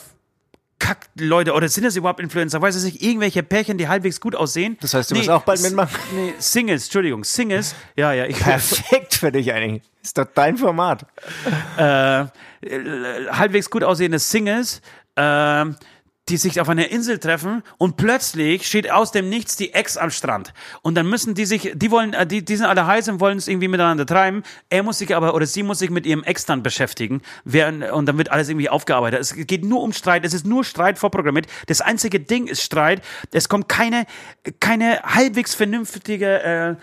Kack, Leute, oder sind das überhaupt Influencer? Weiß ich nicht, irgendwelche Pärchen, die halbwegs gut aussehen. Das heißt, du wirst auch bald mitmachen? Nee, Singles, Entschuldigung, Singles. Ja, ja, ich Perfekt für dich eigentlich. Ist doch dein Format. äh, halbwegs gut aussehende Singles, äh, die sich auf einer Insel treffen und plötzlich steht aus dem Nichts die Ex am Strand. Und dann müssen die sich, die wollen, äh, die, die sind alle heiß und wollen es irgendwie miteinander treiben. Er muss sich aber, oder sie muss sich mit ihrem Ex dann beschäftigen. Während, und dann wird alles irgendwie aufgearbeitet. Es geht nur um Streit. Es ist nur Streit vorprogrammiert. Das einzige Ding ist Streit. Es kommt keine, keine halbwegs vernünftige, äh,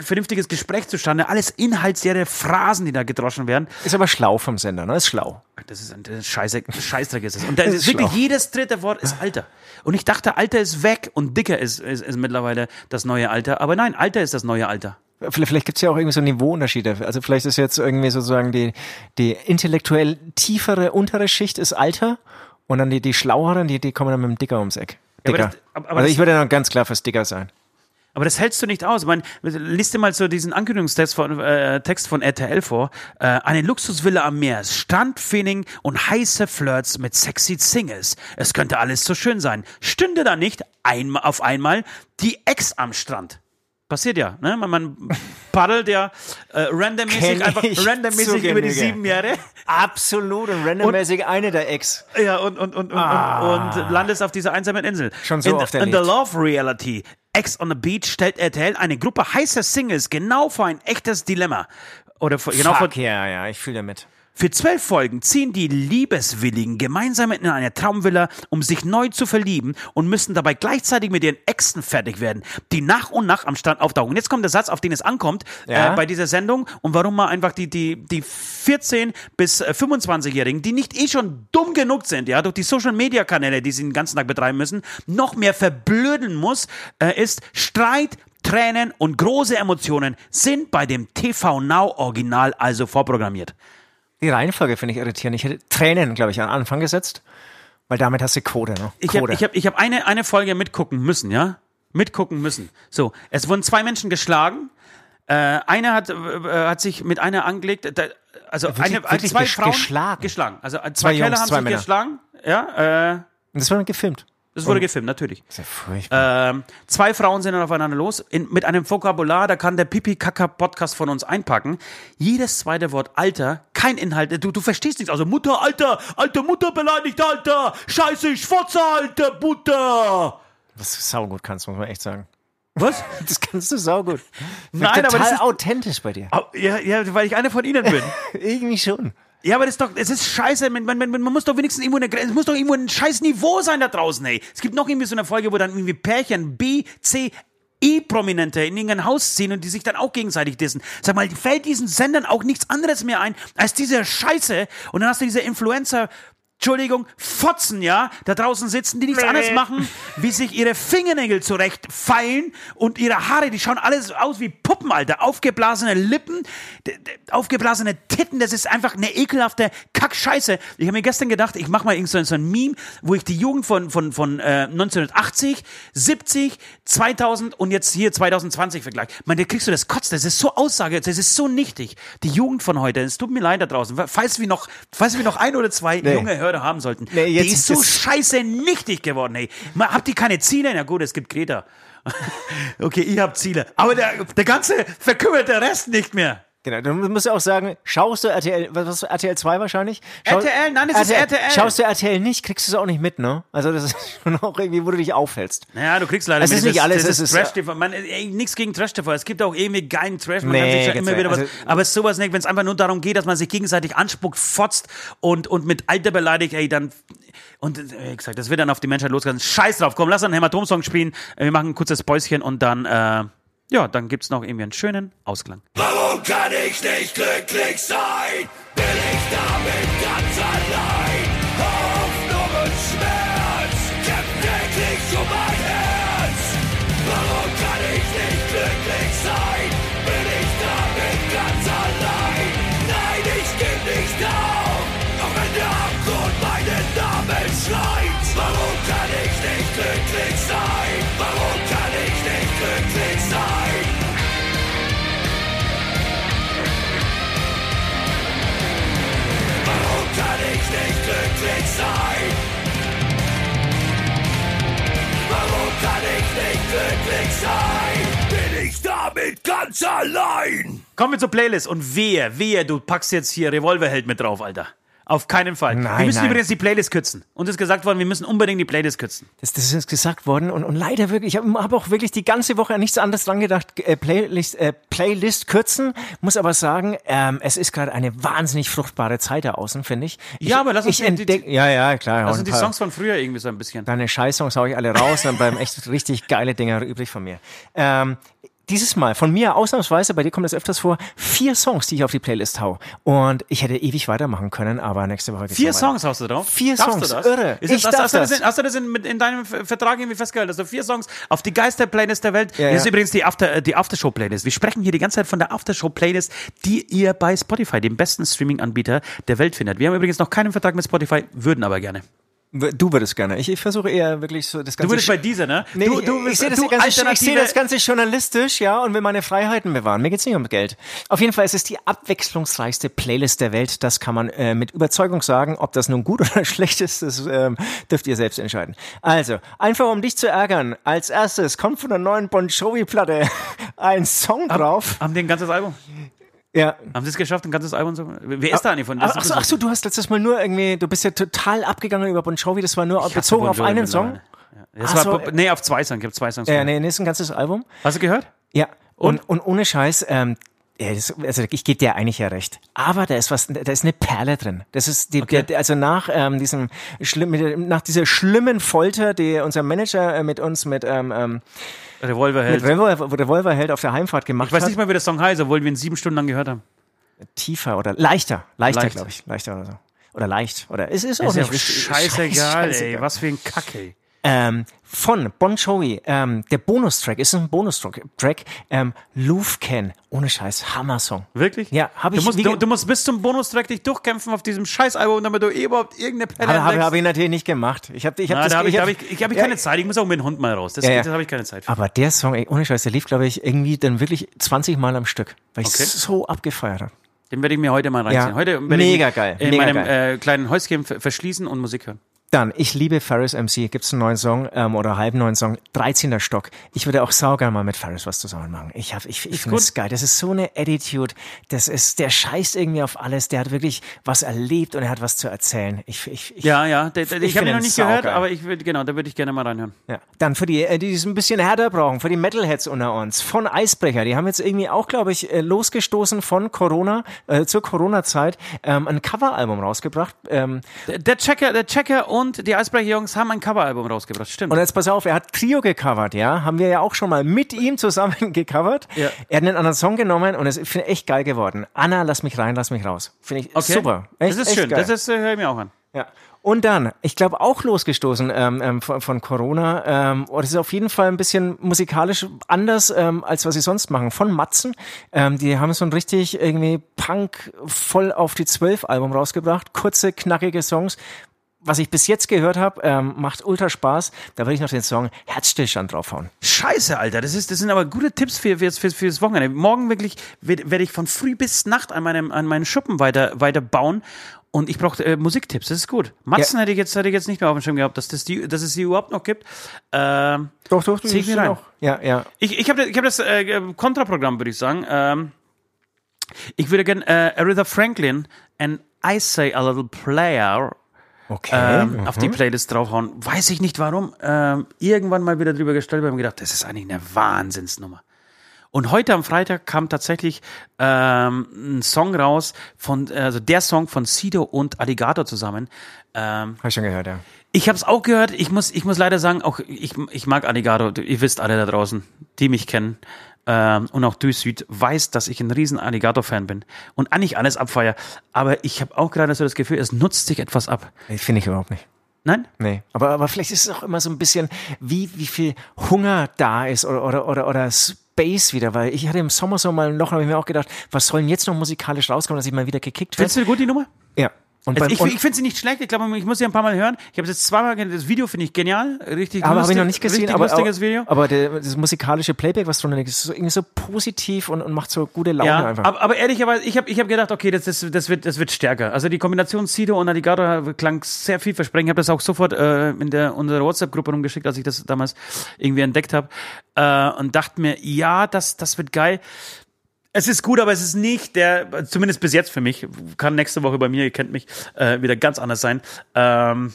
vernünftiges Gespräch zustande. Alles inhaltsleere Phrasen, die da gedroschen werden. Ist aber schlau vom Sender, ne? Ist schlau. Das ist ein das ist Scheiße, Scheißdreck ist es. Und da Das ist ist wirklich schlau. jedes dritte Wort ist Alter. Und ich dachte, Alter ist weg und dicker ist, ist, ist mittlerweile das neue Alter. Aber nein, Alter ist das neue Alter. Vielleicht, gibt es ja auch irgendwie so Niveauunterschiede. Also vielleicht ist jetzt irgendwie sozusagen die, die intellektuell tiefere untere Schicht ist Alter und dann die, die schlaueren, die, die kommen dann mit dem Dicker ums Eck. aber Dicker. das- aber- aber also das- ich würde dann ganz klar fürs Dicker sein. Aber das hältst du nicht aus. Ich meine, liest dir mal so diesen Ankündigungstext von, äh, Text von RTL vor. Äh, eine Luxusvilla am Meer, Strandfeeling und heiße Flirts mit sexy Singles. Es könnte alles so schön sein. Stünde da nicht einmal auf einmal die Ex am Strand. Passiert ja, ne? Man, man paddelt ja äh, randommäßig einfach randommäßig über die sieben Jahre. Absolut und randommäßig eine der Ex. Ja, und, und, und, und, und, und landest auf dieser einsamen Insel. Ah. Schon so in, oft In the erlebt. Love Reality, Ex on the Beach, stellt RTL eine Gruppe heißer Singles genau vor ein echtes Dilemma. Oder vor, genau vor, Fuck, ja, ja, ich fühle damit. Für zwölf Folgen ziehen die Liebeswilligen gemeinsam in eine Traumvilla, um sich neu zu verlieben und müssen dabei gleichzeitig mit ihren Exen fertig werden, die nach und nach am Strand auftauchen. Jetzt kommt der Satz, auf den es ankommt Ja. äh, bei dieser Sendung und warum man einfach die, die, die 14- bis äh, 25-Jährigen, die nicht eh schon dumm genug sind, ja, durch die Social-Media-Kanäle, die sie den ganzen Tag betreiben müssen, noch mehr verblöden muss, äh, ist Streit, Tränen und große Emotionen sind bei dem TV Now Original also vorprogrammiert. Die Reihenfolge finde ich irritierend. Ich hätte Tränen, glaube ich, an Anfang gesetzt, weil damit hast du Quote, ne? Ich habe ich hab, ich hab eine, eine Folge mitgucken müssen, ja? Mitgucken müssen. So, es wurden zwei Menschen geschlagen. Äh, einer hat, äh, hat sich mit einer angelegt. Da, also Wirklich- eine, wirklich zwei gesch- Frauen geschlagen? geschlagen. Also äh, zwei, Zwei Kerle haben zwei sich Männer. geschlagen. Ja, äh, Und das dann gefilmt. Das wurde gefilmt, natürlich. Ist ja furchtbar. Ähm, zwei Frauen sind dann aufeinander los, in, mit einem Vokabular, da kann der Pipi-Kaka-Podcast von uns einpacken. Jedes zweite Wort Alter, kein Inhalt, du, du verstehst nichts. Also Mutter, Alter, alte Mutter beleidigt, Alter, scheiße, ich fotze, alte Mutter. Was du saugut kannst, muss man echt sagen. Was? Das kannst du saugut. Nein, aber total das ist- authentisch bei dir. Ja, ja, weil ich einer von ihnen bin. Irgendwie schon. Ja, aber das ist doch, es ist scheiße. Man, man, man, man muss doch wenigstens irgendwo eine es muss doch irgendwo ein scheiß Niveau sein da draußen, ey. Es gibt noch irgendwie so eine Folge, wo dann irgendwie Pärchen B, C, E-Prominente in irgendein Haus ziehen und die sich dann auch gegenseitig dissen. Sag mal, fällt diesen Sendern auch nichts anderes mehr ein als diese Scheiße? Und dann hast du diese Influencer, Entschuldigung, Fotzen, ja, da draußen sitzen, die nichts anderes machen, wie sich ihre Fingernägel zurechtfeilen und ihre Haare, die schauen alles aus wie Puppen, Alter. Aufgeblasene Lippen, aufgeblasene Titten, das ist einfach eine ekelhafte Kackscheiße. Ich habe mir gestern gedacht, ich mache mal irgend so so ein Meme, wo ich die Jugend von, von, von äh, 1980, 70, 2000 und jetzt hier 2020 vergleiche. Man, da kriegst du das Kotz, das ist so Aussage, das ist so nichtig. Die Jugend von heute, es tut mir leid da draußen, falls wir noch, falls wir noch ein oder zwei junge Hörer Euro haben sollten. Nee, jetzt die ist so scheiße nichtig geworden, ey. Habt ihr keine Ziele? Na gut, es gibt Greta. okay, ich hab Ziele. Aber der, der ganze verkümmerte Rest nicht mehr. Genau, du musst ja auch sagen, schaust du RTL, was, RTL 2 wahrscheinlich? RTL, nein, es ist RTL. Schaust du RTL nicht, kriegst du es auch nicht mit, ne? Also das ist schon auch irgendwie, wo du dich aufhältst. Naja, du kriegst leider Es ist mit, nicht alles, das es ist- Trash TV. Man, ey, nichts gegen Trash TV. Es gibt auch irgendwie geilen Trash. Man Nee, kann sich ja immer wieder was. Also- aber sowas nicht, wenn es einfach nur darum geht, dass man sich gegenseitig anspuckt, fotzt und, und mit Alter beleidigt, ey, dann. Und äh, wie gesagt, das wird dann auf die Menschheit losgehen. Scheiß drauf, komm, lass einen Hämatom-Song spielen. Äh, Wir machen ein kurzes Päuschen und dann, äh, ja, dann gibt's noch irgendwie einen schönen Ausklang. Warum kann ich nicht glücklich sein? Bin ich damit ganz glücklich sein? Warum kann ich nicht glücklich sein? Bin ich damit ganz allein? Kommen wir zur Playlist und wehe, wehe, du packst jetzt hier Revolverheld mit drauf, Alter. Auf keinen Fall. wir Nein, müssen nein. übrigens die Playlist kürzen. Uns ist gesagt worden, wir müssen unbedingt die Playlist kürzen. Das, das ist jetzt gesagt worden und, und leider wirklich, ich habe hab auch wirklich die ganze Woche an nichts anderes dran gedacht, äh, Playlist, äh, Playlist kürzen, muss aber sagen, ähm, es ist gerade eine wahnsinnig fruchtbare Zeit da außen, finde ich. ich. Ja, aber lass uns ich die- die- entdeck, Ja, ja, klar. Das und sind die Songs von früher irgendwie so ein bisschen. Deine Scheißsongs hau ich alle raus, dann bleiben echt richtig geile Dinger übrig von mir. Ähm, dieses Mal von mir ausnahmsweise, bei dir kommt das öfters vor, vier Songs, die ich auf die Playlist hau. Und ich hätte ewig weitermachen können, aber nächste Woche geht's Vier. Songs hast du drauf? Vier Darfst Songs, du das? irre. Ist Ich das, hast, darf hast, du das das. in, hast du das in, in deinem Ver- Vertrag irgendwie festgehalten? Also vier Songs auf die Geister-Playlist der Welt. Ja, das ist ja. übrigens die, After, äh, die Aftershow-Playlist. Wir sprechen hier die ganze Zeit von der Aftershow-Playlist, die ihr bei Spotify, dem besten Streaming-Anbieter der Welt, findet. Wir haben übrigens noch keinen Vertrag mit Spotify, würden aber gerne. Du würdest gerne. Ich, ich versuche eher wirklich so das Du ganze. würdest bei dieser, ne? Nee, du, ich- du ich, sehe das, du ganze, ich alternative- sehe das Ganze journalistisch, ja, und will meine Freiheiten bewahren. Mir geht's nicht um Geld. Auf jeden Fall ist es die abwechslungsreichste Playlist der Welt. Das kann man äh, mit Überzeugung sagen. Ob das nun gut oder schlecht ist, das ähm, dürft ihr selbst entscheiden. Also, einfach um dich zu ärgern. Als erstes kommt von der neuen Bon Jovi-Platte ein Song drauf. Haben die ein ganzes Album? Ja. Haben sie es geschafft, ein ganzes Album zu Wer ist da eigentlich von? Ach, ach, so, ach so, du hast letztes Mal nur irgendwie, du bist ja total abgegangen über Bon Jovi. Das war nur Ich bezogen auf einen Song. Ja. Das war, so, nee, auf zwei Songs. Ich habe zwei Songs. Äh, gehört. nee, nee, ist ein ganzes Album. Hast du gehört? Ja, und, und, ohne Scheiß, ähm, ja, das, also ich gebe dir eigentlich ja recht. Aber da ist was, da ist eine Perle drin. Das ist die, Okay. der, also nach ähm, diesem schlimm, nach dieser schlimmen Folter, die unser Manager äh, mit uns mit ähm, ähm, Revolverheld. mit Revolver, Revolverheld auf der Heimfahrt gemacht Ich weiß hat. nicht mal, wie der Song heißt, obwohl wir ihn sieben Stunden lang gehört haben. Tiefer oder leichter, leichter, Leichter. glaube ich, leichter oder so. Oder leicht. Oder es ist auch Ist nicht wichtig. scheißegal, ey. scheißegal. Was für ein Kack, ey. Ähm, von Bon Jovi, ähm, der Bonustrack, ist ein Bonustrack, Track, ähm, Lufken, ohne Scheiß, Hammer-Song. Wirklich? Ja, hab du ich- Musst, du, du musst bis zum Bonustrack dich durchkämpfen auf diesem Scheißalbum, damit du eh überhaupt irgendeine Pelle habe hab ich natürlich nicht gemacht. Ich habe ich hab Na, das da habe ich, ich hab- hab ich, ich, hab ich Ja, keine Zeit. Ich muss auch mit dem Hund mal raus. Das, Ja, ja. habe ich keine Zeit für. Aber der Song, ey, ohne Scheiß, der lief, glaube ich, irgendwie dann wirklich 20 Mal am Stück, weil ich Okay. so abgefeiert habe. Den werde ich mir heute mal reinziehen. Ja, Heute werde mega ich geil, in mega meinem geil. Äh, kleinen Häuschen ver- verschließen und Musik hören. Dann, ich liebe Ferris MC. Gibt's einen neuen Song ähm, oder halben neuen Song? 13er Stock. Ich würde auch sauger mal mit Ferris was zusammen machen. Ich hab, ich, ich finde das geil. Das ist so eine Attitude. Das ist, der scheißt irgendwie auf alles. Der hat wirklich was erlebt und er hat was zu erzählen. Ich, ich, ich, Ja, ja. Der, der, ich Ich habe ihn noch nicht gehört, saugeil. aber ich würde, genau, da würde ich gerne mal reinhören. Ja. Dann für die, äh, die es ein bisschen härter brauchen, für die Metalheads unter uns, von Eisbrecher, die haben jetzt irgendwie auch, glaube ich, äh, losgestoßen von Corona, äh, zur Corona-Zeit, ähm, ein Coveralbum rausgebracht. Ähm, Der, der Checker, der Checker und die Eisbrecher-Jungs haben ein Coveralbum rausgebracht. Stimmt. und jetzt pass auf, er hat Trio gecovert, ja, haben wir ja auch schon mal mit ihm zusammen gecovert. Ja. Er hat einen anderen Song genommen und es ist finde ich, echt geil geworden. Anna, lass mich rein, lass mich raus. Finde ich okay. super. Echt, das ist schön. Geil. Das ist, äh, höre ich mir auch an. Ja. Und dann, ich glaube auch losgestoßen ähm, ähm, von, von Corona, ähm, oder es ist auf jeden Fall ein bisschen musikalisch anders, ähm, als was sie sonst machen. Von Matzen, ähm, die haben so ein richtig irgendwie Punk voll auf die Zwölf Album rausgebracht, kurze, knackige Songs. Was ich bis jetzt gehört habe, ähm, macht ultra Spaß. Da würde ich noch den Song Herzstillstand draufhauen. Scheiße, Alter. Das, ist, das sind aber gute Tipps für, für, für, für das Wochenende. Morgen wirklich werde werd ich von früh bis Nacht an meinem, an meinen Schuppen weiter, weiter bauen. Und ich brauche äh, Musiktipps, das ist gut. Matzen hätte, ich jetzt, hätte ich jetzt nicht mehr auf dem Schirm gehabt, dass, das die, dass es die überhaupt noch gibt. Ähm, Doch, doch, zieh ich mir rein. auch. Ja, ja. Ich, ich habe ich hab das äh, Kontraprogramm, würde ich sagen. Ähm, ich würde gerne äh, Aretha Franklin and I Say a Little Player Okay. ähm, auf die Playlist draufhauen. Weiß ich nicht warum. Ähm, irgendwann mal wieder drüber gestellt und gedacht, das ist eigentlich eine Wahnsinnsnummer. Und heute am Freitag kam tatsächlich ähm, ein Song raus von, also der Song von Sido und Alligator zusammen. Ähm, Habe ich schon gehört, ja. ich habe es auch gehört. Ich muss, ich muss leider sagen, auch ich, ich mag Alligator. Ihr wisst alle da draußen, die mich kennen. Ähm, und auch du Süd weiß, dass ich ein riesen Alligator-Fan bin und eigentlich alles abfeier. Aber ich habe auch gerade so das Gefühl, es nutzt sich etwas ab. Finde ich überhaupt nicht. Nein? Nee, aber, aber vielleicht ist es auch immer so ein bisschen, wie, wie viel Hunger da ist oder, oder, oder, oder Space wieder, weil ich hatte im Sommer so mal noch, habe ich mir auch gedacht, was soll denn jetzt noch musikalisch rauskommen, dass ich mal wieder gekickt werde? Findest du gut die Nummer? Ja. Und Also beim, ich und, ich finde sie nicht schlecht. Ich glaube, ich muss sie ein paar Mal hören. Ich habe es jetzt zweimal gesehen. Das Video finde ich genial. Richtig aber habe lustig, ich noch nicht gesehen, richtig aber, lustiges Video. aber der, das musikalische Playback, was drunter liegt, ist so, irgendwie so positiv und, und macht so gute Laune Ja, einfach. aber, aber ehrlicherweise, ich habe ich hab gedacht, okay, das, das, das, wird, das wird stärker. Also die Kombination Sido und Alligator klang sehr vielversprechend. Ich habe das auch sofort äh, in der unserer WhatsApp-Gruppe rumgeschickt, als ich das damals irgendwie entdeckt habe. Äh, und dachte mir, ja, das, das wird geil. Es ist gut, aber es ist nicht der, zumindest bis jetzt für mich, kann nächste Woche bei mir, ihr kennt mich, äh, wieder ganz anders sein. Ähm,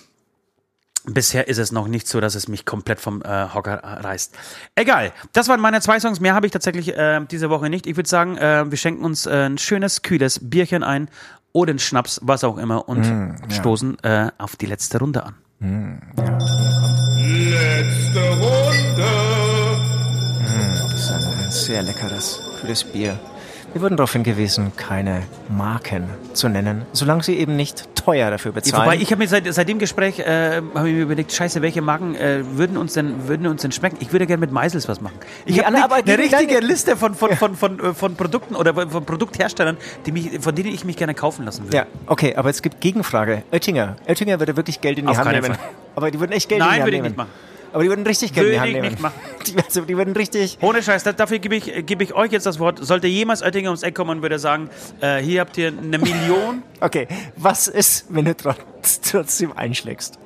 Bisher ist es noch nicht so, dass es mich komplett vom äh, Hocker reißt. Egal, das waren meine zwei Songs. Mehr habe ich tatsächlich äh, diese Woche nicht. Ich würde sagen, äh, wir schenken uns äh, ein schönes, kühles Bierchen ein oder einen Schnaps, was auch immer, und stoßen äh, auf die letzte Runde an. Letzte Runde. Das ist ein, ein sehr leckeres, kühles Bier. Wir wurden darauf hingewiesen, keine Marken zu nennen, solange sie eben nicht teuer dafür bezahlen. Wobei ich habe mir seit, seit dem Gespräch äh, habe ich mir überlegt, scheiße, welche Marken äh, würden uns denn würden uns denn schmecken? Ich würde gerne mit Meisels was machen. Ich habe eine richtige Liste von von, von, von, äh, von Produkten oder von Produktherstellern, die mich, von denen ich mich gerne kaufen lassen würde. ja, okay, aber es gibt Gegenfrage. Oettinger. Oettinger würde wirklich Geld in die Auf Hand nehmen. Fall. Aber die würden echt Geld in Nein, die Hand würde ich nehmen. nicht machen. Aber die würden richtig Geld in die Hand nehmen. nicht machen. Die, also, die würden richtig. Ohne Scheiß, da- dafür gebe ich, gebe ich euch jetzt das Wort. Sollte jemals Oettinger ums Eck kommen und würde sagen, äh, hier habt ihr eine Million. Okay, was ist, wenn du trotz, trotzdem einschlägst?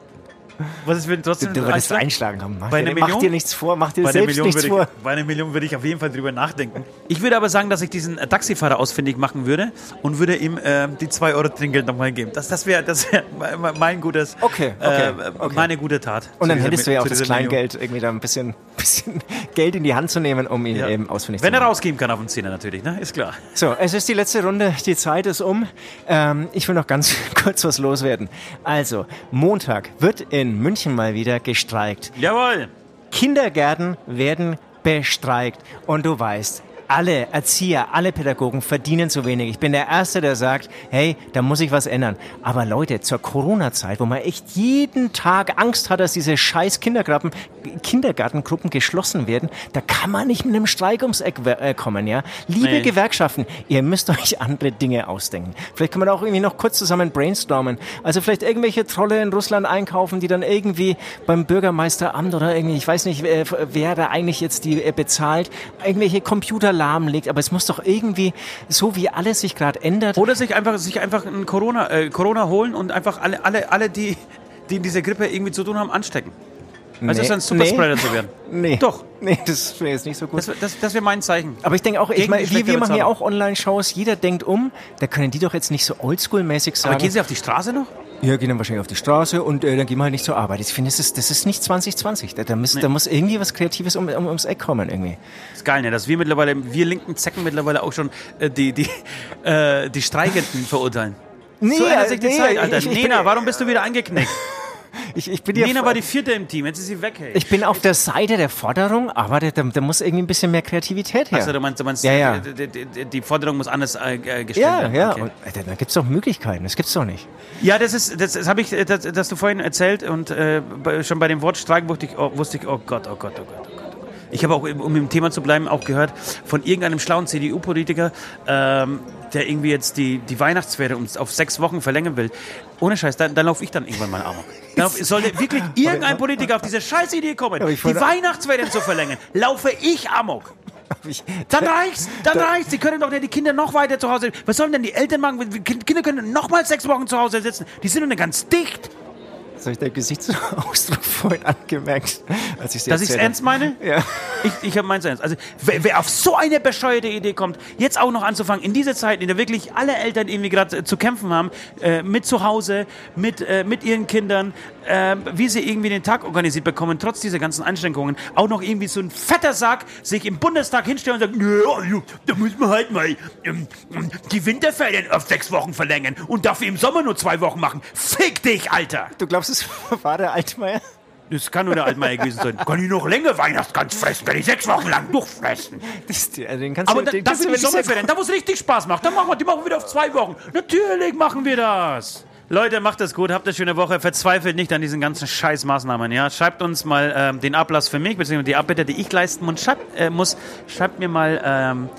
Was ist, wenn trotzdem Du würdest Einschlag? einschlagen haben. Mach, Bei dir, einer mach Million? dir nichts vor, mach dir selbst Million nichts würde vor. ich, bei einer Million würde ich auf jeden Fall drüber nachdenken. Ich würde aber sagen, dass ich diesen äh, Taxifahrer ausfindig machen würde und würde ihm äh, die 2 Euro Trinkgeld nochmal geben. Das, das wäre das wär mein- gutes, Okay, okay, äh, okay. meine gute Tat. Und dann hättest du ja auch das dieser Million. Kleingeld, irgendwie da ein bisschen, bisschen Geld in die Hand zu nehmen, um ihn Ja. eben ausfindig Wenn zu er machen. rausgeben kann auf den Zehner natürlich, ne? Ist klar. So, es ist die letzte Runde, die Zeit ist um. Ähm, ich will noch ganz kurz was loswerden. Also, Montag wird in München mal wieder gestreikt. Jawohl. Kindergärten werden bestreikt. Und du weißt, alle Erzieher, alle Pädagogen verdienen zu wenig. Ich bin der Erste, der sagt, hey, da muss ich was ändern. Aber Leute, zur Corona-Zeit, wo man echt jeden Tag Angst hat, dass diese scheiß Kindergarten, Kindergartengruppen geschlossen werden, da kann man nicht mit einem Streik ums Eck äh, kommen, ja. Liebe Nee. Gewerkschaften, ihr müsst euch andere Dinge ausdenken. Vielleicht kann man auch irgendwie noch kurz zusammen brainstormen. Also vielleicht irgendwelche Trolle in Russland einkaufen, die dann irgendwie beim Bürgermeisteramt oder irgendwie, ich weiß nicht, wer, wer da eigentlich jetzt die äh, bezahlt, irgendwelche Computer lahmlegt. Aber es muss doch irgendwie, so wie alles sich gerade ändert, Oder sich einfach, sich einfach ein Corona, äh, Corona holen und einfach alle, alle, alle die, die in dieser Grippe irgendwie zu tun haben, anstecken. Also Nee. so ein Superspreader zu werden. Nee. Doch. Nee, das wäre jetzt nicht so gut. Das, das, das wäre mein Zeichen. aber ich denke auch, ich meine, wir, wir machen ja auch Online-Shows, jeder denkt um, da können die doch jetzt nicht so oldschool-mäßig sagen. Aber gehen Sie auf die Straße noch? Ja, gehen dann wahrscheinlich auf die Straße und äh, dann gehen wir halt nicht zur Arbeit. Ich finde, das ist, das ist nicht 2020. Da, da, muss, da muss irgendwie was Kreatives um, um, ums Eck kommen irgendwie. ist geil, ne? Dass wir mittlerweile, wir linken Zecken mittlerweile auch schon äh, die, die, äh, die Streikenden verurteilen. Nee, so ändert sich die nee, Zeit, Alter. ich- ich Nena, warum bist du wieder eingeknickt? Ich, ich, bin ja, Nena war die vierte im Team, jetzt ist sie weg, hey. ich bin auf der Seite der Forderung, aber da, da, da muss irgendwie ein bisschen mehr Kreativität her. Achso, du meinst, du meinst Ja, ja. Die, die, die, Forderung muss anders äh, äh, gestellt ja, werden. ja. Okay. Und, Alter, da gibt's doch Möglichkeiten. Das gibt's doch nicht. Ja, das ist, das, das habe ich, äh, das, das du vorhin erzählt und äh, schon bei dem Wort Streik wusste ich, oh, wusste ich, oh Gott, oh Gott, oh Gott, oh Gott. Ich habe auch, um im Thema zu bleiben, auch gehört von irgendeinem schlauen CDU-Politiker, ähm, der irgendwie jetzt die, die Weihnachtsferien um, auf sechs Wochen verlängern will. Ohne Scheiß, dann, dann laufe ich dann irgendwann mal amok. Sollte wirklich irgendein Politiker auf diese scheiß Idee kommen, die Weihnachtsferien zu verlängern, laufe ich amok. Ich, Dann reicht's, dann reicht's. Die können doch nicht die Kinder noch weiter zu Hause. Was sollen denn die Eltern machen? Kinder können noch mal sechs Wochen zu Hause sitzen. Die sind doch nicht ganz dicht. Das habe ich deinen Gesichtsausdruck vorhin angemerkt, als ich Dass ich's ernst meine? Ja. Ich, ich habe meins ernst. Also wer, wer auf so eine bescheuerte Idee kommt, jetzt auch noch anzufangen, in dieser Zeit, in der wirklich alle Eltern irgendwie gerade äh, zu kämpfen haben, äh, mit zu Hause, mit, äh, mit ihren Kindern, äh, wie sie irgendwie den Tag organisiert bekommen, trotz dieser ganzen Einschränkungen, auch noch irgendwie so ein fetter Sack sich im Bundestag hinstellen und sagen, ja, ja, da muss man halt mal ähm, die Winterferien auf sechs Wochen verlängern und dafür im Sommer nur zwei Wochen machen. Fick dich, Alter! Du glaubst, es war der Altmaier? Das kann nur der Altmaier gewesen sein. Kann ich noch länger Weihnachtsgans fressen? Kann ich sechs Wochen lang durchfressen? Das, also den kannst Aber du, da, den das sind die Sommerferien, da wo es richtig Spaß macht. Dann machen wir, die machen wir wieder auf zwei Wochen. Natürlich machen wir das. Leute, macht es gut, habt eine schöne Woche, verzweifelt nicht an diesen ganzen Scheißmaßnahmen, ja. Schreibt uns mal ähm, den Ablass für mich, beziehungsweise die Abbitte, die ich leisten muss. Schreibt, äh, muss, schreibt mir mal ähm,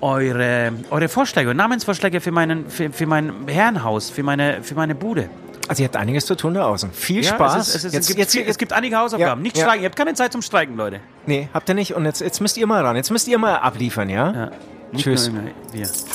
eure, eure Vorschläge, Namensvorschläge für, meinen, für, für mein Herrenhaus, für meine, für meine Bude. Also ihr habt einiges zu tun da außen. Viel Ja, Spaß. Es, ist, es, ist, jetzt, es, gibt, jetzt, viel- es gibt einige Hausaufgaben. Ja, nicht ja. streiken, ihr habt keine Zeit zum Streiken, Leute. nee, habt ihr nicht. Und jetzt, jetzt müsst ihr mal ran. Jetzt müsst ihr mal abliefern, ja? Tschüss. Tschüss.